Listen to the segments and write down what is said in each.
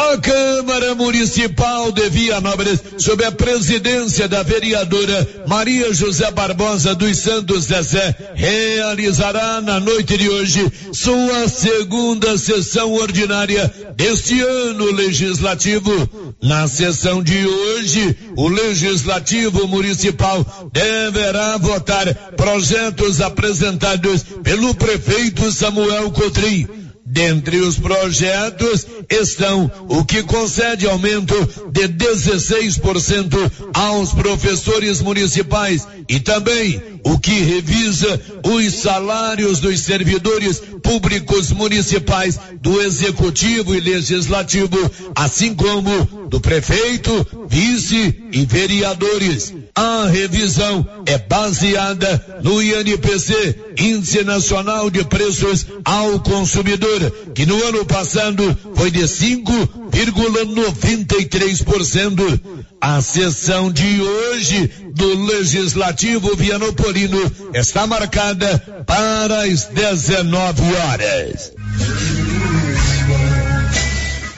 A Câmara Municipal de Vianópolis, sob a presidência da vereadora Maria José Barbosa dos Santos Zezé, realizará na noite de hoje sua segunda sessão ordinária deste ano legislativo. Na sessão de hoje, o Legislativo Municipal deverá votar projetos apresentados pelo prefeito Samuel Cotrim Dentre os projetos estão o que concede aumento de 16% aos professores municipais e também o que revisa os salários dos servidores públicos municipais do executivo e legislativo, assim como do prefeito, vice e vereadores. A revisão é baseada no INPC, Índice Nacional de Preços ao Consumidor, que no ano passado foi de 5,93%. A sessão de hoje do Legislativo Vianopolino está marcada para as 19 horas.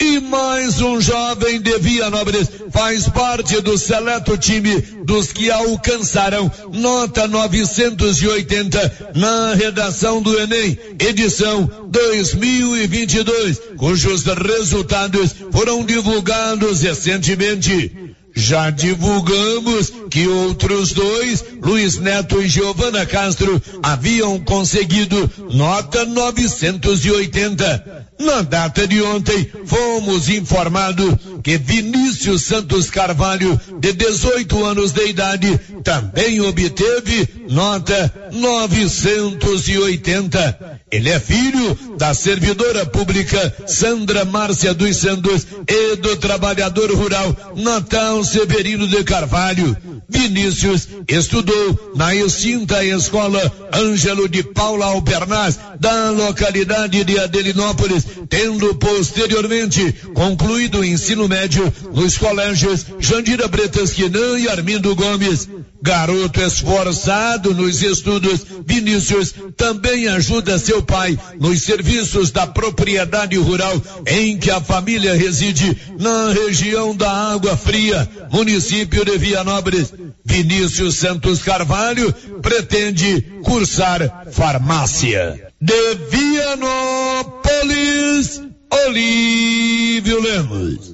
E mais um jovem de Vianópolis faz parte do seleto time dos que alcançaram nota 980 na redação do Enem, edição 2022, cujos resultados foram divulgados recentemente. Já divulgamos que outros dois, Luiz Neto e Giovana Castro, haviam conseguido nota 980. Na data de ontem, fomos informados que Vinícius Santos Carvalho, de 18 anos de idade, também obteve nota 980. Ele é filho da servidora pública Sandra Márcia dos Santos e do trabalhador rural Natal Severino de Carvalho. Vinícius estudou na extinta escola Ângelo de Paula Albernaz, da localidade de Adelinópolis, tendo posteriormente concluído o ensino médio nos colégios Jandira Bretas Quinan e Armindo Gomes. Garoto esforçado nos estudos, Vinícius também ajuda seu pai nos serviços da propriedade rural em que a família reside na região da Água Fria, município de Vianópolis. Vinícius Santos Carvalho pretende cursar farmácia. De Vianópolis, Olívio Lemos.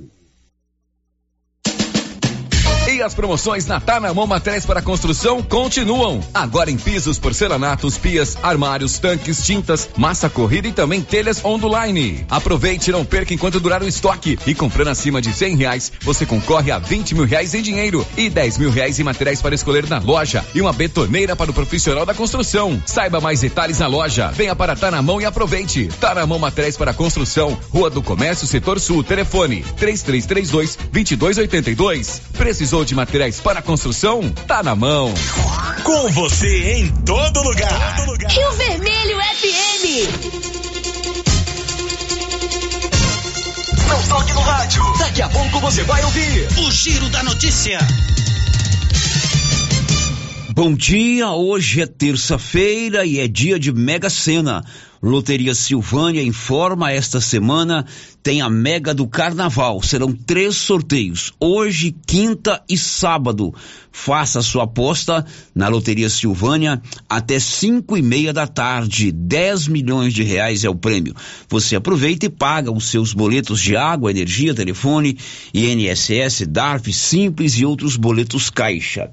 E as promoções na Tanamão Materiais para Construção continuam. Agora em pisos, porcelanatos, pias, armários, tanques, tintas, massa corrida e também telhas onduline. Aproveite e não perca enquanto durar o estoque. E comprando acima de cem reais, você concorre a 20 mil reais em dinheiro e 10 mil reais em materiais para escolher na loja e uma betoneira para o profissional da construção. Saiba mais detalhes na loja. Venha para Tanamão e aproveite. Tanamão Materiais para Construção, Rua do Comércio, Setor Sul. Telefone 3332 2282. Precisou de materiais para construção? Tá na mão. Com você em todo lugar. Todo lugar. Rio Vermelho FM. Não toque no rádio. Daqui a pouco você vai ouvir o Giro da Notícia. Bom dia, hoje é terça-feira e é dia de Mega Sena. Loteria Silvânia informa esta semana tem a Mega do Carnaval. Serão três sorteios, hoje, quinta e sábado. Faça sua aposta na Loteria Silvânia até cinco e meia da tarde. 10 milhões de reais é o prêmio. Você aproveita e paga os seus boletos de água, energia, telefone, INSS, DARF, Simples e outros boletos Caixa.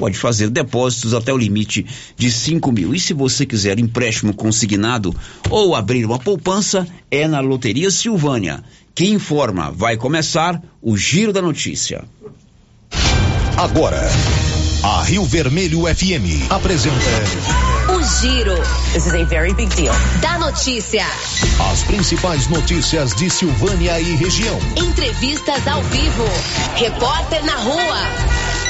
Pode fazer depósitos até o limite de 5 mil. E se você quiser empréstimo consignado ou abrir uma poupança, é na Loteria Silvânia. Que informa, vai começar o Giro da Notícia. Agora, a Rio Vermelho FM apresenta. O Giro. This is a very big deal. Da notícia. As principais notícias de Silvânia e região. Entrevistas ao vivo. Repórter na rua.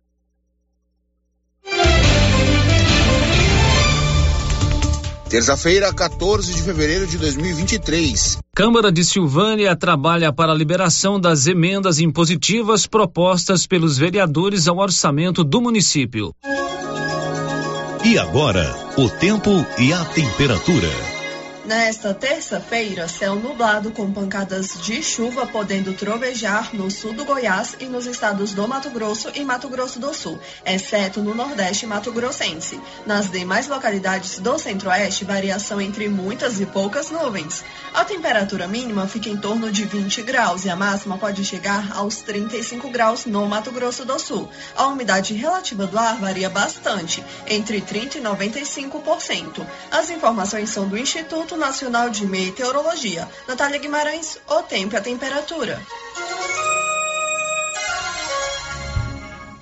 Terça-feira, 14 de fevereiro de 2023. Câmara de Silvânia trabalha para a liberação das emendas impositivas propostas pelos vereadores ao orçamento do município. E agora, o tempo e a temperatura. Nesta terça-feira, céu nublado com pancadas de chuva podendo trovejar no sul do Goiás e nos estados do Mato Grosso e Mato Grosso do Sul, exceto no Nordeste Mato Grossense. Nas demais localidades do Centro-Oeste, variação entre muitas e poucas nuvens. A temperatura mínima fica em torno de 20 graus e a máxima pode chegar aos 35 graus no Mato Grosso do Sul. A umidade relativa do ar varia bastante, entre 30 e 95%. As informações são do Instituto Nacional de Meteorologia. Natália Guimarães, o tempo e a temperatura.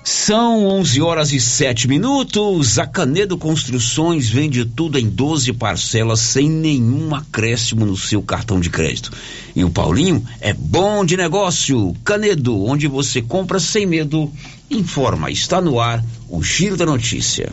São 11 horas e 7 minutos. A Canedo Construções vende tudo em 12 parcelas sem nenhum acréscimo no seu cartão de crédito. E o Paulinho é bom de negócio. Canedo, onde você compra sem medo. Informa, está no ar o Giro da Notícia.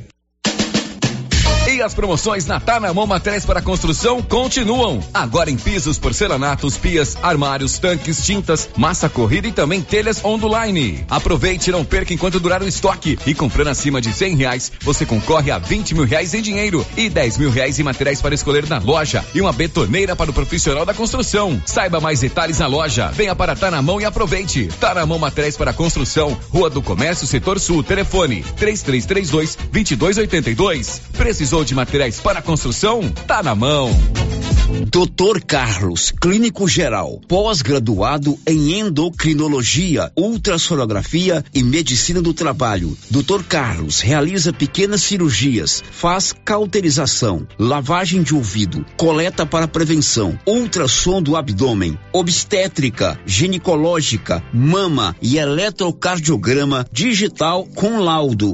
E as promoções na Tá na Mão Materiais para Construção continuam. Agora em pisos, porcelanatos, pias, armários, tanques, tintas, massa corrida e também telhas online. Aproveite e não perca enquanto durar o estoque. E comprando acima de cem reais, você concorre a 20 mil reais em dinheiro e 10 mil reais em materiais para escolher na loja e uma betoneira para o profissional da construção. Saiba mais detalhes na loja. Venha para Tá na Mão e aproveite. Tá na Mão Materiais para Construção, Rua do Comércio, Setor Sul, telefone 3332 2282. Precisou de materiais para construção? Tá na mão. Doutor Carlos, clínico geral, pós-graduado em endocrinologia, ultrassonografia e medicina do trabalho. Doutor Carlos realiza pequenas cirurgias, faz cauterização, lavagem de ouvido, coleta para prevenção, ultrassom do abdômen, obstétrica, ginecológica, mama e eletrocardiograma digital com laudo.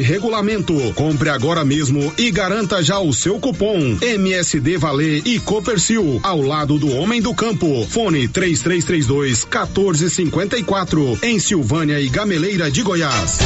regulamento. Compre agora mesmo e garanta já o seu cupom MSD Valer e Copercil ao lado do Homem do Campo. Fone 3332 1454 em Silvânia e Gameleira de Goiás.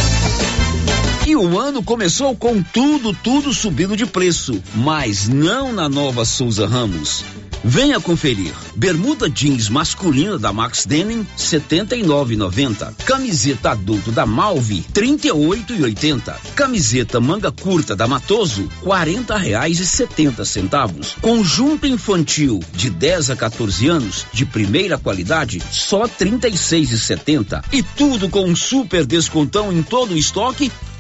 E o ano começou com tudo, tudo subindo de preço, mas não na nova Souza Ramos. Venha conferir. Bermuda jeans masculina da Max Denim, 79,90. Camiseta adulto da Malve, 38,80. Camiseta manga curta da Matoso, 40 reais e 70 centavos. Conjunto infantil de 10 a 14 anos, de primeira qualidade, só 36,70. E tudo com um super descontão em todo o estoque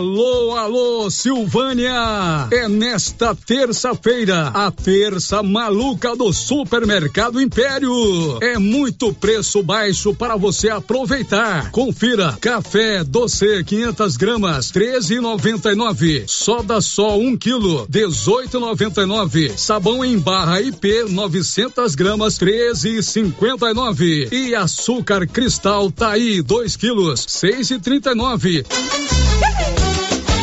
Alô, alô, Silvânia! É nesta terça-feira, a terça maluca do Supermercado Império. É muito preço baixo para você aproveitar. Confira: café doce 500 gramas, 13,99. Soda só 1 quilo, 18,99. Sabão em barra IP 900 gramas, 13,59. E açúcar cristal tá aí 2 quilos, 6,39.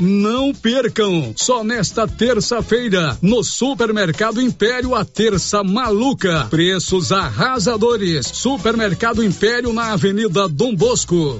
Não percam! Só nesta terça-feira, no Supermercado Império, a terça maluca. Preços arrasadores. Supermercado Império na Avenida Dom Bosco.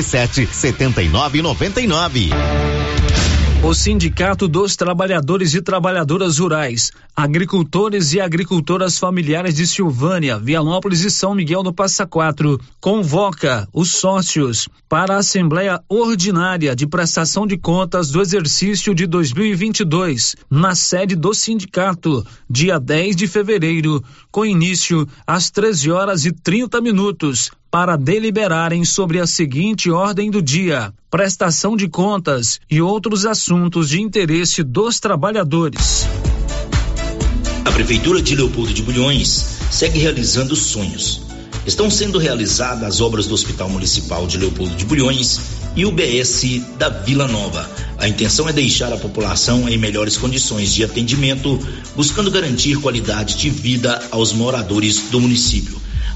77 79 99. O Sindicato dos Trabalhadores e Trabalhadoras Rurais, Agricultores e Agricultoras Familiares de Silvânia, Vianópolis e São Miguel do Passa Quatro, convoca os sócios para a Assembleia Ordinária de Prestação de Contas do Exercício de 2022, na sede do sindicato, dia 10 de fevereiro, com início às 13 horas e 30 minutos, para deliberarem sobre a seguinte ordem do dia: prestação de contas e outros assuntos de interesse dos trabalhadores. A Prefeitura de Leopoldo de Bulhões segue realizando sonhos. Estão sendo realizadas as obras do Hospital Municipal de Leopoldo de Bulhões e o BS da Vila Nova. A intenção é deixar a população em melhores condições de atendimento, buscando garantir qualidade de vida aos moradores do município.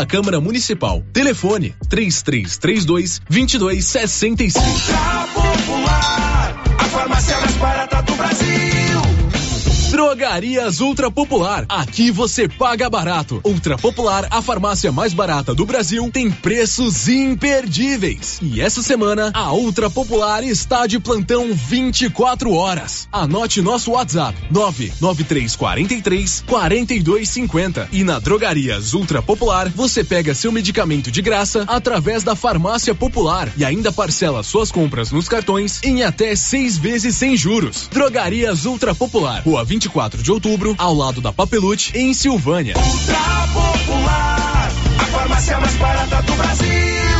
da Câmara Municipal. Telefone 3332 2265. Ultra Popular, a farmácia mais barata do Brasil. Drogarias Ultra Popular. Aqui você paga barato. Ultra Popular, a farmácia mais barata do Brasil, tem preços imperdíveis. E essa semana, a Ultra Popular está de plantão 24 horas. Anote nosso WhatsApp: 99343 4250. E na Drogarias Ultra Popular, você pega seu medicamento de graça através da Farmácia Popular e ainda parcela suas compras nos cartões em até seis vezes sem juros. Drogarias Ultra Popular, Rua 20 24 de outubro, ao lado da Papelute, em Silvânia. Ultra Popular, a farmácia mais barata do Brasil.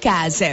casa.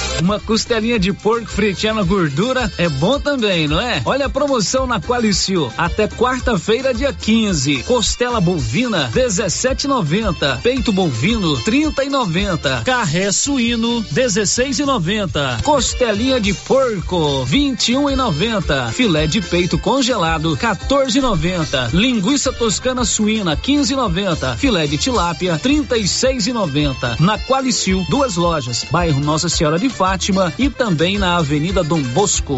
Uma costelinha de porco fritinha na gordura é bom também, não é? Olha a promoção na Qualicil. Até quarta-feira, dia 15. Costela bovina, 17,90. Peito bovino, 30,90. Carré suíno, 16,90. Costelinha de porco, 21,90. Filé de peito congelado, 14,90. Linguiça toscana suína, 15,90. Filé de tilápia, 36,90. Na Qualicil, duas lojas. Bairro Nossa Senhora de Fátima Fátima e também na Avenida Dom Bosco.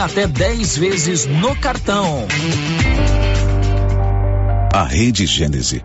até 10 vezes no cartão. A Rede Gênese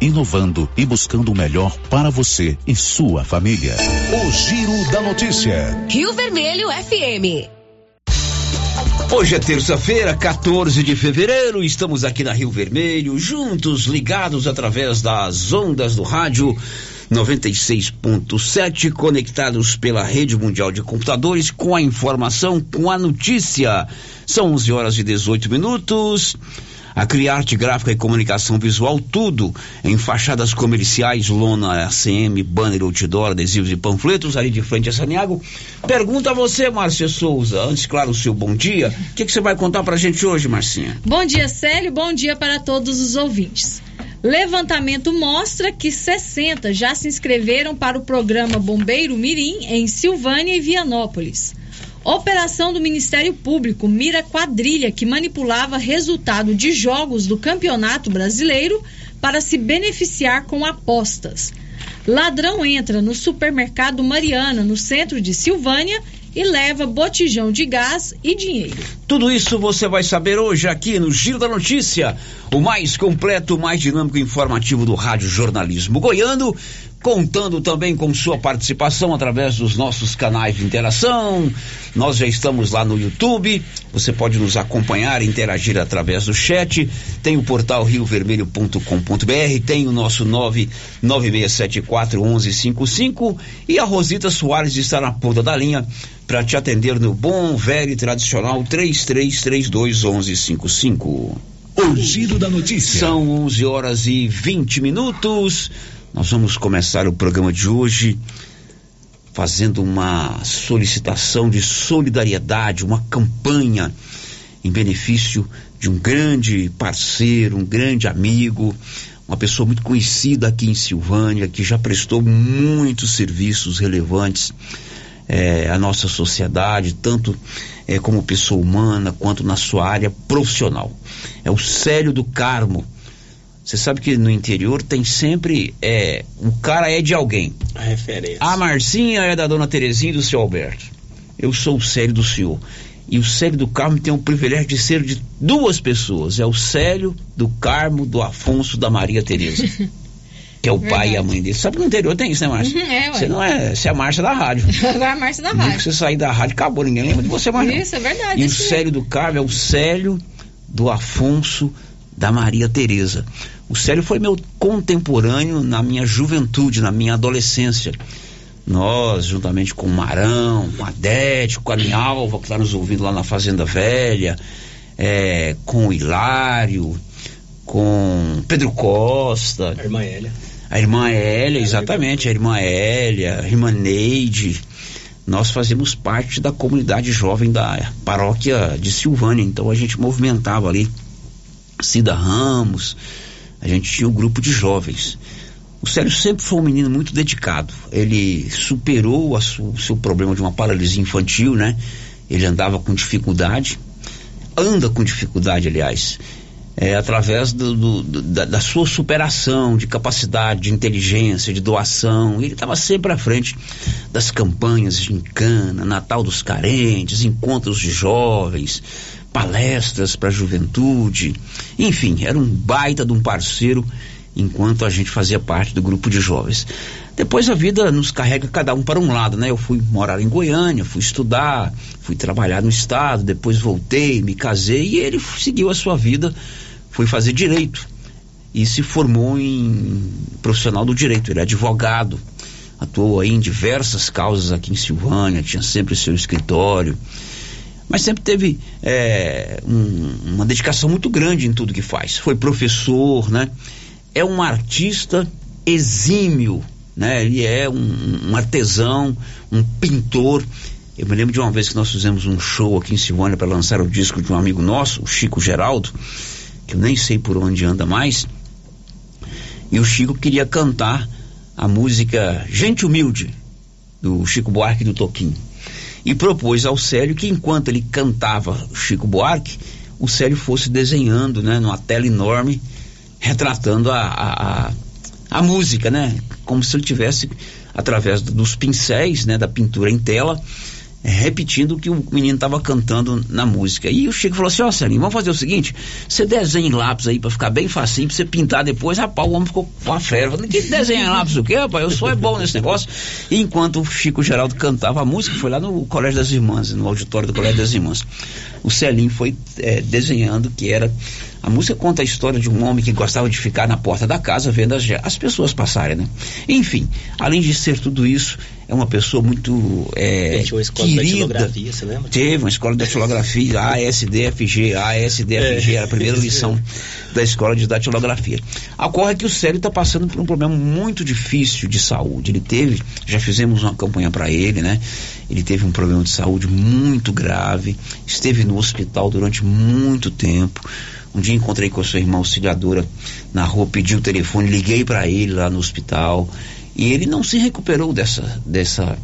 inovando e buscando o melhor para você e sua família. O Giro da Notícia. Rio Vermelho FM. Hoje é terça-feira, 14 de fevereiro, estamos aqui na Rio Vermelho, juntos, ligados através das ondas do rádio 96.7, conectados pela rede mundial de computadores, com a informação, com a notícia. São 11 horas e 18 minutos. A Criarte Gráfica e Comunicação Visual, tudo em fachadas comerciais, lona, ACM, banner, outdoor, adesivos e panfletos, ali de frente a Saniago. Pergunta a você, Márcia Souza. Antes, claro, o seu bom dia. O que, que você vai contar pra gente hoje, Marcinha? Bom dia, Célio. Bom dia para todos os ouvintes. Levantamento mostra que 60 já se inscreveram para o programa Bombeiro Mirim em Silvânia e Vianópolis. Operação do Ministério Público mira quadrilha que manipulava resultado de jogos do Campeonato Brasileiro para se beneficiar com apostas. Ladrão entra no supermercado Mariana, no centro de Silvânia, e leva botijão de gás e dinheiro. Tudo isso você vai saber hoje aqui no Giro da Notícia, o mais completo, mais dinâmico e informativo do Rádio Jornalismo Goiano contando também com sua participação através dos nossos canais de interação. Nós já estamos lá no YouTube. Você pode nos acompanhar, interagir através do chat. Tem o portal riovermelho.com.br, tem o nosso 996741155 e a Rosita Soares está na ponta da linha para te atender no bom, velho e tradicional 33321155. O giro da notícia. São 11 horas e 20 minutos. Nós vamos começar o programa de hoje fazendo uma solicitação de solidariedade, uma campanha em benefício de um grande parceiro, um grande amigo, uma pessoa muito conhecida aqui em Silvânia, que já prestou muitos serviços relevantes é, à nossa sociedade, tanto é, como pessoa humana quanto na sua área profissional. É o Célio do Carmo. Você sabe que no interior tem sempre. É, o cara é de alguém. A referência. A Marcinha é da dona Terezinha e do seu Alberto. Eu sou o Célio do senhor. E o Célio do Carmo tem o privilégio de ser de duas pessoas. É o Célio do Carmo, do Afonso, da Maria Tereza. que é o pai e a mãe dele. Sabe que no interior tem isso, né, Márcia? Uhum, é, ué. Você não é. Você é a Márcia da rádio. Agora a Márcia da que rádio. você sair da rádio, acabou. Ninguém lembra de você mais. não. Isso, é verdade. E o isso mesmo. Célio do Carmo é o Célio do Afonso da Maria Tereza. O Célio foi meu contemporâneo na minha juventude, na minha adolescência. Nós, juntamente com o Marão, com a Dete, com a Nialva, que está nos ouvindo lá na Fazenda Velha, é, com o Hilário, com Pedro Costa. A irmã Hélia. A irmã Hélia, exatamente, a irmã Hélia, a irmã Neide. Nós fazíamos parte da comunidade jovem da paróquia de Silvânia, então a gente movimentava ali Cida Ramos, a gente tinha um grupo de jovens. O Célio sempre foi um menino muito dedicado. Ele superou su- o seu problema de uma paralisia infantil, né? Ele andava com dificuldade, anda com dificuldade, aliás, é, através do- do- da, da sua superação de capacidade, de inteligência, de doação. Ele estava sempre à frente das campanhas de Encana, Natal dos Carentes, encontros de jovens, palestras para a juventude. Enfim, era um baita de um parceiro enquanto a gente fazia parte do grupo de jovens. Depois a vida nos carrega cada um para um lado, né? Eu fui morar em Goiânia, fui estudar, fui trabalhar no estado, depois voltei, me casei e ele seguiu a sua vida, foi fazer direito e se formou em profissional do direito. Ele é advogado, atuou aí em diversas causas aqui em Silvânia, tinha sempre seu escritório, mas sempre teve é, um- uma dedicação muito grande em tudo que faz. Foi professor, né? É um artista exímio, né? Ele é um, um artesão, um pintor. Eu me lembro de uma vez que nós fizemos um show aqui em Silvânia para lançar o disco de um amigo nosso, o Chico Geraldo, que eu nem sei por onde anda mais. E o Chico queria cantar a música Gente Humilde, do Chico Buarque do Toquinho. E propôs ao Célio que enquanto ele cantava Chico Buarque, o Célio fosse desenhando, né, numa tela enorme, retratando a, a, a, a música, né? Como se ele tivesse, através do- dos pincéis, né, da pintura em tela, repetindo o que o menino estava cantando na música. E o Chico falou assim, ó Celinho, vamos fazer o seguinte, você desenha em lápis aí para ficar bem facinho, pra você pintar depois, rapaz, o homem ficou com a fera. Que desenha em lápis o quê, rapaz? Eu sou é bom nesse negócio. E enquanto o Chico Geraldo cantava a música, foi lá no Colégio das Irmãs, no auditório do Colégio das Irmãs. O Celinho foi eh, desenhando que era a música conta a história de um homem que gostava de ficar na porta da casa vendo as, as pessoas passarem, né? Enfim, além de ser tudo isso, é uma pessoa muito é, Gente, uma escola de querida. datilografia, você lembra? Teve uma escola de datilografia, ASDFG, ASDFG, era a primeira lição da escola de datilografia. Ocorre que o Célio está passando por um problema muito difícil de saúde. Ele teve, já fizemos uma campanha para ele, né? Ele teve um problema de saúde muito grave, esteve no hospital durante muito tempo. Um dia encontrei com a sua irmã auxiliadora na rua, pedi o telefone, liguei para ele lá no hospital e ele não se recuperou dessa, dessa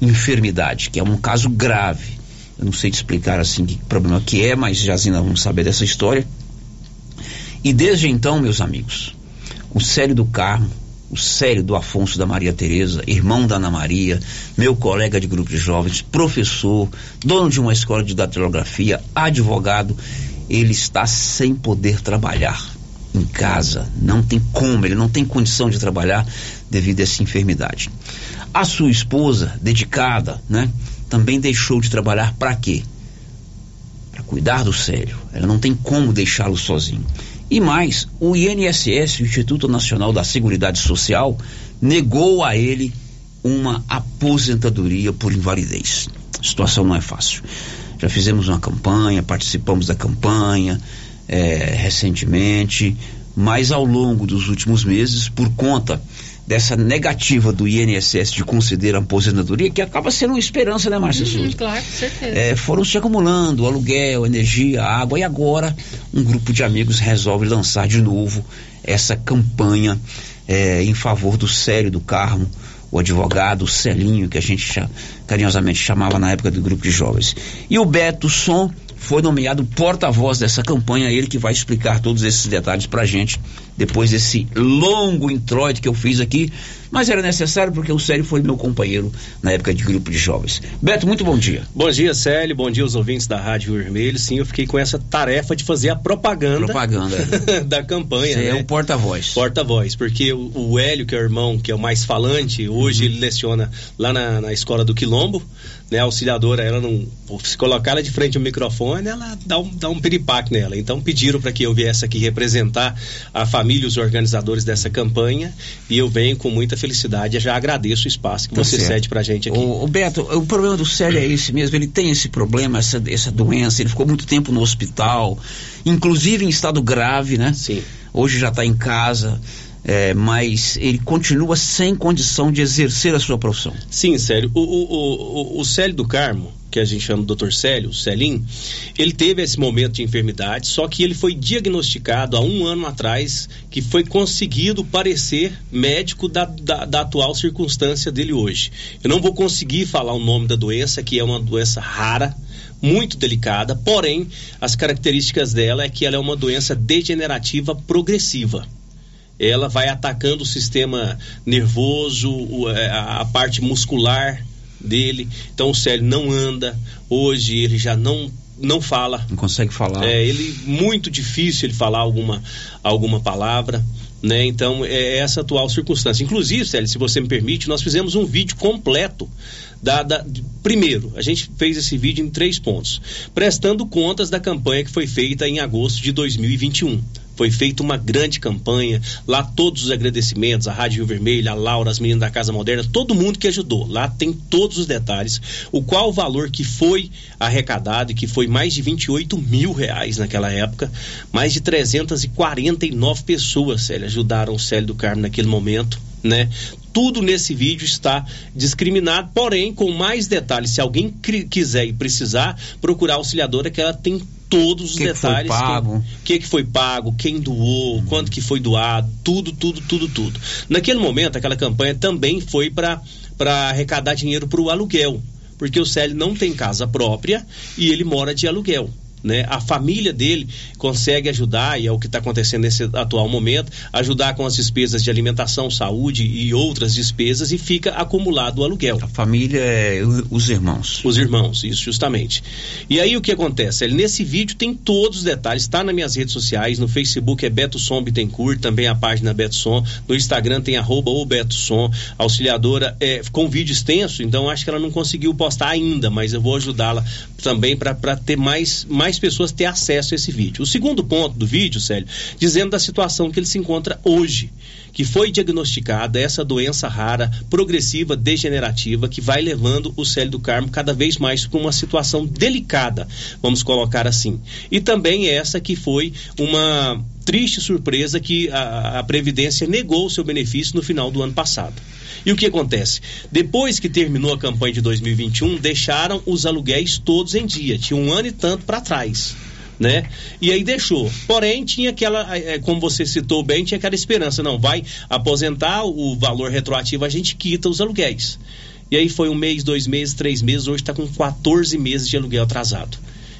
enfermidade, que é um caso grave. Eu não sei te explicar assim que problema que é, mas já ainda vamos saber dessa história. E desde então, meus amigos, o Célio do Carmo, o Célio do Afonso da Maria Tereza, irmão da Ana Maria, meu colega de grupo de jovens, professor, dono de uma escola de datilografia, advogado, ele está sem poder trabalhar. em casa. Não tem como, ele não tem condição de trabalhar devido a essa enfermidade. A sua esposa, dedicada, né, também deixou de trabalhar para quê? Para cuidar do Célio. Ela não tem como deixá-lo sozinho. E mais, o INSS, o Instituto Nacional da Seguridade Social, negou a ele uma aposentadoria por invalidez. A situação não é fácil. Já fizemos uma campanha, participamos da campanha é, recentemente, mas ao longo dos últimos meses, por conta dessa negativa do INSS de conceder a aposentadoria, que acaba sendo uma esperança, né, Márcia Uhum, Souza? claro, com certeza. É, foram se acumulando aluguel, energia, água e agora um grupo de amigos resolve lançar de novo essa campanha é, em favor do Célio do Carmo, o advogado Celinho, que a gente carinhosamente chamava na época do grupo de jovens. E o Beto Som foi nomeado porta-voz dessa campanha, ele que vai explicar todos esses detalhes pra gente depois desse longo introito que eu fiz aqui, mas era necessário porque o Célio foi meu companheiro na época de grupo de jovens. Beto, muito bom dia. Bom dia, Célio. Bom dia aos ouvintes da Rádio Vermelho. Sim, eu fiquei com essa tarefa de fazer a propaganda, Propaganda. da campanha. Você né? é o porta-voz. Porta-voz, porque o, o Hélio, que é o irmão, que é o mais falante, hoje ele leciona lá na, na escola do Quilombo, né? A auxiliadora, ela não. Se colocar ela de frente ao microfone, ela dá um, dá um piripaque nela. Então pediram para que eu viesse aqui representar a família, os organizadores dessa campanha, e eu venho com muita felicidade. Eu já agradeço o espaço que Tá você certo. cede pra gente aqui. O, o Beto, o problema do Célio é esse mesmo, ele tem esse problema, essa, essa doença, ele ficou muito tempo no hospital, inclusive em estado grave, né? Sim. Hoje já está em casa, é, mas ele continua sem condição de exercer a sua profissão. Sim, Célio. O, o, o, o Célio do Carmo, que a gente chama do Dr. Célio, Celim, ele teve esse momento de enfermidade, só que ele foi diagnosticado há um ano atrás, que foi conseguido parecer médico da, da, da atual circunstância dele hoje. Eu não vou conseguir falar o nome da doença, que é uma doença rara, muito delicada, porém, as características dela é que ela é uma doença degenerativa progressiva ela vai atacando o sistema nervoso, é, a parte muscular dele. Então o Célio não anda. Hoje ele já não não fala. Não consegue falar. É ele muito difícil ele falar alguma alguma palavra. Né? Então, é essa atual circunstância. Inclusive, Célio, se você me permite, nós fizemos um vídeo completo. Da, da- primeiro, a gente fez esse vídeo em três pontos, prestando contas da campanha que foi feita em agosto de 2021. Foi feita uma grande campanha, lá todos os agradecimentos, a Rádio Rio Vermelho, a Laura, as meninas da Casa Moderna, todo mundo que ajudou. Lá tem todos os detalhes, o qual o valor que foi arrecadado e que foi mais de 28 mil reais naquela época, mais de 349 pessoas, Célio, ajudaram o Célio do Carmo naquele momento, né? Tudo nesse vídeo está discriminado, porém com mais detalhes. Se alguém quiser e precisar, procurar a auxiliadora que ela tem todos os Que detalhes. O que, que foi pago, quem doou, quanto que foi doado, tudo, tudo, tudo, tudo. Naquele momento, aquela campanha também foi para arrecadar dinheiro para o aluguel, porque o Célio não tem casa própria e ele mora de aluguel. Né? A família dele consegue ajudar, e é o que está acontecendo nesse atual momento, ajudar com as despesas de alimentação, saúde e outras despesas e fica acumulado o aluguel. A família é os irmãos. Os irmãos, isso justamente. E aí o que acontece? Ele, nesse vídeo tem todos os detalhes, está nas minhas redes sociais, no Facebook é Beto Som Bittencourt, também a página Beto Som, no Instagram tem arroba o Beto Som, auxiliadora é, com vídeo extenso, então acho que ela não conseguiu postar ainda, mas eu vou ajudá-la também para ter mais, mais pessoas ter acesso a esse vídeo. O segundo ponto do vídeo, Célio, dizendo da situação que ele se encontra hoje, que foi diagnosticada essa doença rara, progressiva, degenerativa, que vai levando o Célio do Carmo cada vez mais para uma situação delicada, vamos colocar assim. E também essa que foi uma triste surpresa que a, a Previdência negou o seu benefício no final do ano passado. E o que acontece? Depois que terminou a campanha de 2021, deixaram os aluguéis todos em dia. Tinha um ano e tanto para trás. Né? E aí deixou. Porém, tinha aquela, eh, como você citou bem, tinha aquela esperança. Não, vai aposentar o valor retroativo, a gente quita os aluguéis. E aí foi um mês, dois meses, três meses, hoje está com 14 meses de aluguel atrasado.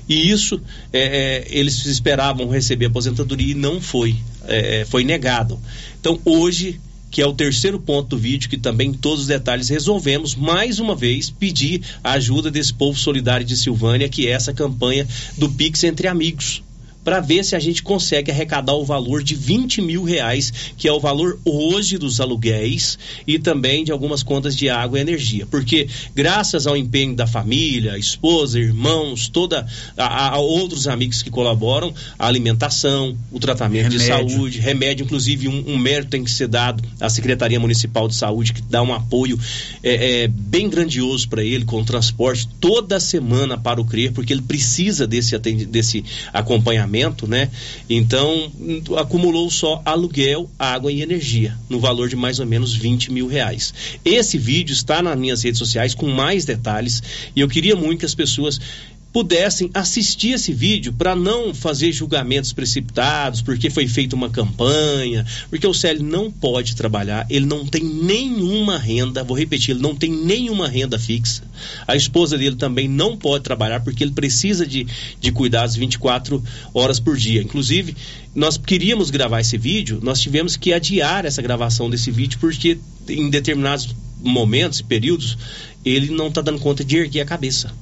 E isso, eh, eh, eles esperavam receber aposentadoria e não foi. Eh, foi negado. Então, hoje, que é o terceiro ponto do vídeo, que também todos os detalhes resolvemos, mais uma vez, pedir a ajuda desse povo solidário de Silvânia, que é essa campanha do Pix Entre Amigos. Para ver se a gente consegue arrecadar o valor de 20 mil reais, que é o valor hoje dos aluguéis e também de algumas contas de água e energia. Porque graças ao empenho da família, esposa, irmãos, toda a, a outros amigos que colaboram, a alimentação, o tratamento Remédio. de saúde, remédio, inclusive um, um mérito tem que ser dado à Secretaria Municipal de Saúde, que dá um apoio é, é, bem grandioso para ele, com transporte toda semana para o CRER, porque ele precisa desse, desse acompanhamento, né? Então, acumulou só aluguel, água e energia, no valor de mais ou menos 20 mil reais. Esse vídeo está nas minhas redes sociais com mais detalhes e eu queria muito que as pessoas pudessem assistir esse vídeo para não fazer julgamentos precipitados, porque foi feita uma campanha, porque o Célio não pode trabalhar, ele não tem nenhuma renda, vou repetir, ele não tem nenhuma renda fixa. A esposa dele também não pode trabalhar porque ele precisa de, de cuidados 24 horas por dia. Inclusive, nós queríamos gravar esse vídeo, nós tivemos que adiar essa gravação desse vídeo porque em determinados momentos e períodos ele não está dando conta de erguer a cabeça.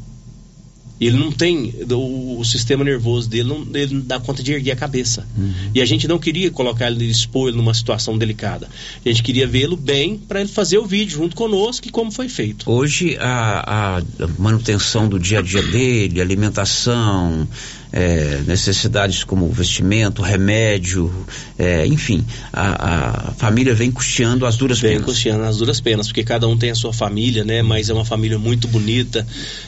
Ele não tem, o, o sistema nervoso dele não, ele não dá conta de erguer a cabeça. E a gente não queria colocar ele, expor ele numa situação delicada. A gente queria vê-lo bem para ele fazer o vídeo junto conosco e como foi feito. Hoje a, a manutenção do dia a dia dele, alimentação, é, necessidades como vestimento, remédio, é, enfim, a, a família vem custeando as duras Vem penas. custeando as duras penas, porque cada um tem a sua família, né? Mas é uma família muito bonita.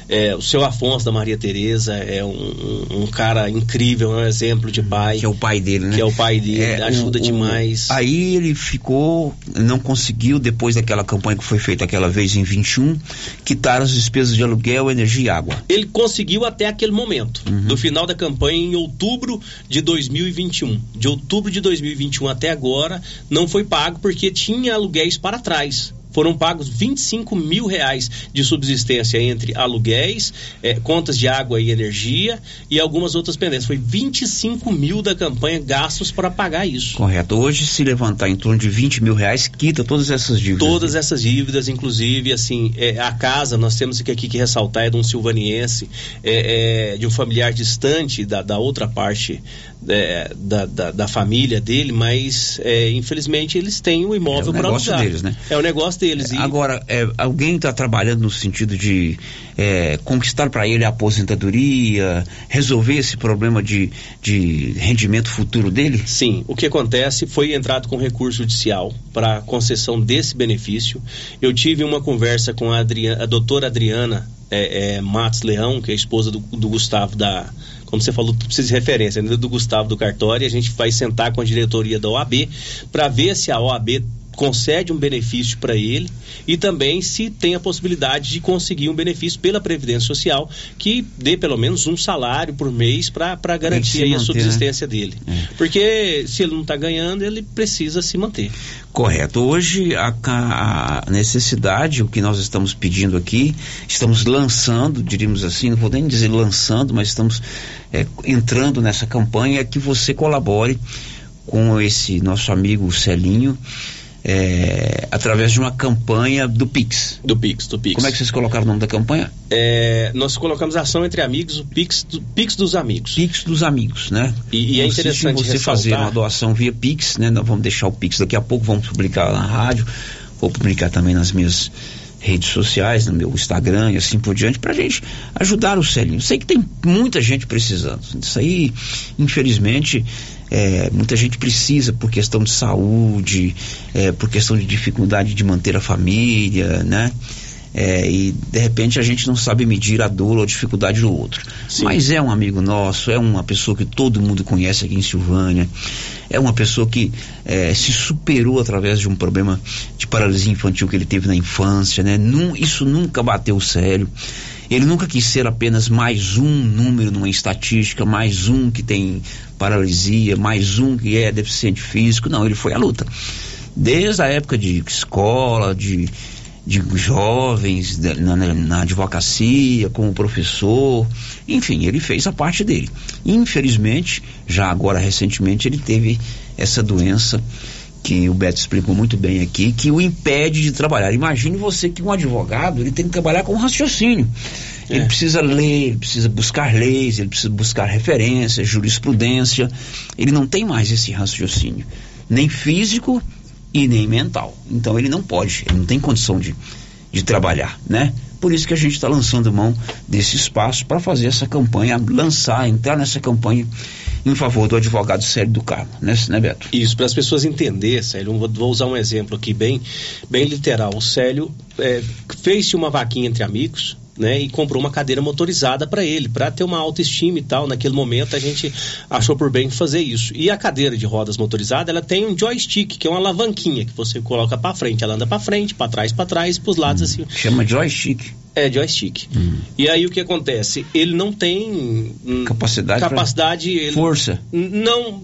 É, o seu Afonso da Maria Tereza é um, um- cara incrível, é um exemplo de pai. Que é o pai dele, né? Que é o pai dele, É, ajuda o- o- demais. Aí ele ficou, não conseguiu, depois daquela campanha que foi feita aquela vez em 21, quitar as despesas de aluguel, energia e água. Ele conseguiu até aquele momento, Uhum. do final da campanha em outubro de 2021. De outubro de 2021 até agora, não foi pago porque tinha aluguéis para trás. Foram pagos 25 mil reais de subsistência entre aluguéis, eh, contas de água e energia e algumas outras pendências. Foi 25 mil da campanha gastos para pagar isso. Correto. Hoje, se levantar em torno de 20 mil reais, quita todas essas dívidas. Todas essas dívidas, inclusive, assim, é, a casa, nós temos aqui, aqui que ressaltar, é de um silvaniense, é, é, de um familiar distante da, da outra parte é, da, da, da família dele, mas é, infelizmente eles têm o imóvel É o para negócio alugar. deles, né? É o negócio deles. E Agora, é, alguém está trabalhando no sentido de é, conquistar para ele a aposentadoria, resolver esse problema de, de rendimento futuro dele? Sim, o que acontece foi entrado com recurso judicial para concessão desse benefício. Eu tive uma conversa com a, Adriana, a doutora Adriana é, é, Matos Leão, que é a esposa do, do Gustavo da. Como você falou, precisa de referência, né? do Gustavo do Cartório. A gente vai sentar com a diretoria da OAB para ver se a OAB concede um benefício para ele e também se tem a possibilidade de conseguir um benefício pela Previdência Social que dê pelo menos um salário por mês para garantir aí a manter, subsistência dele. Porque se ele não está ganhando, ele precisa se manter. Correto. Hoje a, a necessidade, o que nós estamos pedindo aqui, estamos lançando, diríamos assim, não vou nem dizer lançando, mas estamos é, entrando nessa campanha é que você colabore com esse nosso amigo Celinho. É, através de uma campanha do Pix. Do Pix, do Pix. Como é que vocês colocaram o nome da campanha? É, nós colocamos ação entre amigos, o Pix, do, Pix dos amigos. Pix dos amigos, né? E, e é interessante você ressaltar, fazer uma doação via Pix, né? Nós vamos deixar o Pix daqui a pouco, vamos publicar na rádio, vou publicar também nas minhas redes sociais, no meu Instagram e assim por diante, pra gente ajudar o Celinho. Sei que tem muita gente precisando. Isso aí, infelizmente, é, muita gente precisa por questão de saúde, é, por questão de dificuldade de manter a família, né? É, e de repente a gente não sabe medir a dor ou a dificuldade do outro. Mas é um amigo nosso, é uma pessoa que todo mundo conhece aqui em Silvânia, é uma pessoa que é, se superou através de um problema de paralisia infantil que ele teve na infância, né? Nun- isso nunca bateu sério. Ele nunca quis ser apenas mais um número numa estatística, mais um que tem paralisia, mais um que é deficiente físico. Não, ele foi à luta. Desde a época de escola, de, de jovens, na, na- advocacia, como professor, enfim, ele fez a parte dele. Infelizmente, já agora recentemente, ele teve essa doença que o Beto explicou muito bem aqui, que o impede de trabalhar. Imagine você que um advogado ele tem que trabalhar com raciocínio. Ele precisa ler, ele precisa buscar leis, ele precisa buscar referências, jurisprudência. Ele não tem mais esse raciocínio, nem físico e nem mental. Então ele não pode, ele não tem condição de, de trabalhar, né? Por isso que a gente está lançando mão desse espaço para fazer essa campanha, lançar, entrar nessa campanha em favor do advogado Célio do Carmo, né, né Beto? Isso, para as pessoas entenderem, Célio, vou, usar um exemplo aqui bem, bem literal. O Célio é, fez-se uma vaquinha entre amigos, né, e comprou uma cadeira motorizada para ele, para ter uma autoestima e tal. Naquele momento a gente achou por bem fazer isso. E a cadeira de rodas motorizada, ela tem um joystick, que é uma alavanquinha que você coloca para frente, ela anda para frente, para trás, para trás, para os lados assim. Chama joystick. É, joystick. Hum. E aí o que acontece? Ele não tem hum, capacidade, capacidade ele, força. Não,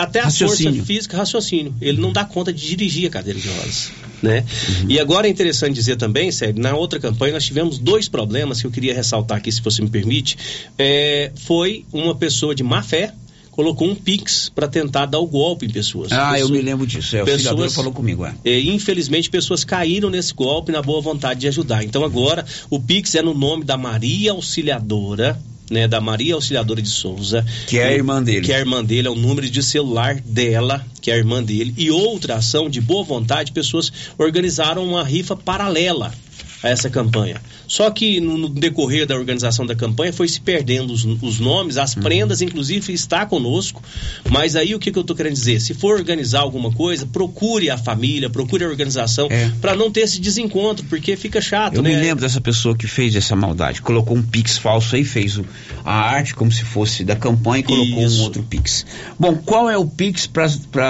até a força física, raciocínio. Ele não dá conta de dirigir a cadeira de rodas, né? Uhum. E agora é interessante dizer também, sério, na outra campanha nós tivemos dois problemas que eu queria ressaltar aqui, se você me permite. É, foi uma pessoa de má fé, colocou um Pix para tentar dar o golpe em pessoas. Ah, pessoas, eu me lembro disso. É, o pessoas, falou comigo. É. É, infelizmente, pessoas caíram nesse golpe na boa vontade de ajudar. Então, agora, o Pix é no nome da Maria Auxiliadora. Né, da Maria Auxiliadora de Souza. Que é a irmã dele. Que é a irmã dele, é o número de celular dela, que é a irmã dele. E outra ação de boa vontade, pessoas organizaram uma rifa paralela a essa campanha. Só que no, no, decorrer da organização da campanha foi se perdendo os, os nomes, as uhum. prendas, inclusive, está conosco. Mas aí o que, que eu estou querendo dizer? Se for organizar alguma coisa, procure a família, procure a organização, é. para não ter esse desencontro, porque fica chato, eu né? Eu me lembro dessa pessoa que fez essa maldade, colocou um Pix falso aí, fez o, a arte como se fosse da campanha e colocou Isso. um outro Pix. Bom, qual é o Pix para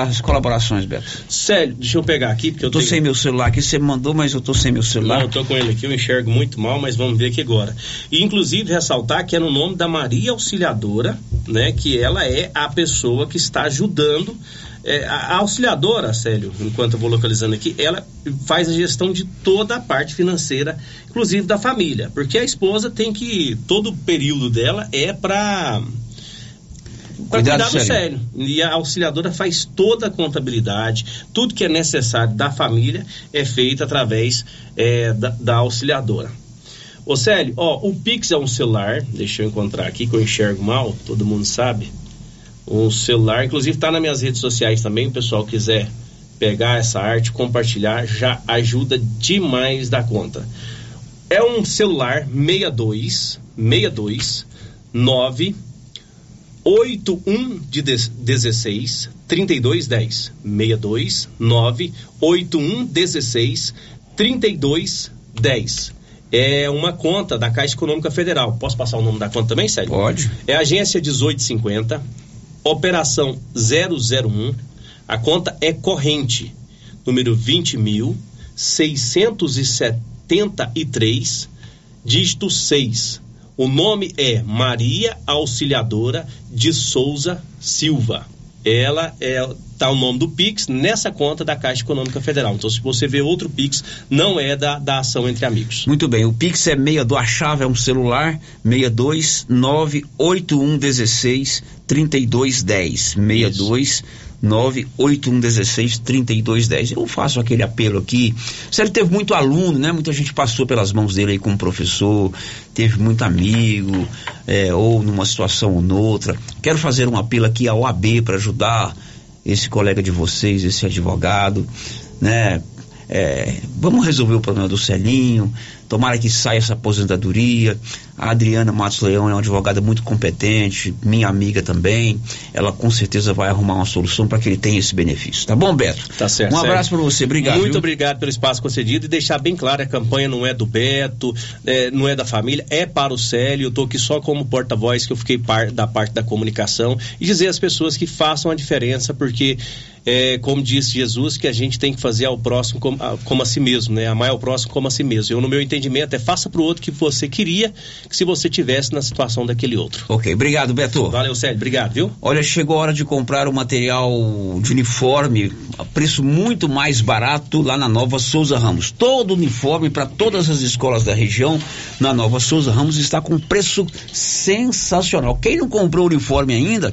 as colaborações, Beto? Sério, deixa eu pegar aqui, porque eu, eu tô tenho... sem meu celular aqui, você mandou, mas eu tô sem meu celular. Não, eu tô com ele aqui, eu enxergo muito mal mal, mas vamos ver aqui agora. E inclusive ressaltar que é no nome da Maria Auxiliadora, né, que ela é a pessoa que está ajudando é, a auxiliadora, Célio, enquanto eu vou localizando aqui, ela faz a gestão de toda a parte financeira, inclusive da família, porque a esposa tem que todo o período dela é para para cuidar do sério. E a auxiliadora faz toda a contabilidade, tudo que é necessário da família é feito através é, da, da auxiliadora. Ô Célio, ó, o Pix é um celular, deixa eu encontrar aqui que eu enxergo mal, todo mundo sabe. Um celular, inclusive tá nas minhas redes sociais também, o pessoal quiser pegar essa arte, compartilhar, já ajuda demais da conta. É um celular 62 62 9 81 de 16 32 10 62 9 81 16 32 10 é uma conta da Caixa Econômica Federal. Posso passar o nome da conta também, Sérgio? Pode. É agência 1850, operação 001. A conta é corrente, número 20.673, dígito 6. O nome é Maria Auxiliadora de Souza Silva ela é tá o nome do Pix nessa conta da Caixa Econômica Federal. Então, se você vê outro Pix, não é da, da ação entre amigos. Muito bem, o Pix é 62, a chave é um celular, 6298116 3210. 62 981163210. Eu faço aquele apelo aqui. Ele teve muito aluno, né? Muita gente passou pelas mãos dele aí como professor, teve muito amigo, é, ou numa situação ou noutra. Quero fazer um apelo aqui ao AB para ajudar esse colega de vocês, esse advogado, né? É, vamos resolver o problema do Celinho, tomara que saia essa aposentadoria. A Adriana Matos Leão é uma advogada muito competente, minha amiga também. Ela com certeza vai arrumar uma solução para que ele tenha esse benefício. Tá bom, Beto? Tá certo. Um abraço para você, obrigado. Muito viu? obrigado pelo espaço concedido e deixar bem claro: a campanha não é do Beto, é, não é da família, é para o Célio. Eu estou aqui só como porta-voz, que eu fiquei par, da parte da comunicação e dizer às pessoas que façam a diferença, porque é, como disse Jesus, que a gente tem que fazer ao próximo como a, como a si mesmo, né? Amar ao próximo como a si mesmo. Eu, no meu entendimento, é faça para o outro que você queria que se você tivesse na situação daquele outro. Ok, obrigado, Beto. Valeu, Célio, obrigado, viu? Olha, chegou a hora de comprar o material de uniforme a preço muito mais barato lá na Nova Souza Ramos. Todo uniforme para todas as escolas da região na Nova Souza Ramos está com preço sensacional. Quem não comprou o uniforme ainda,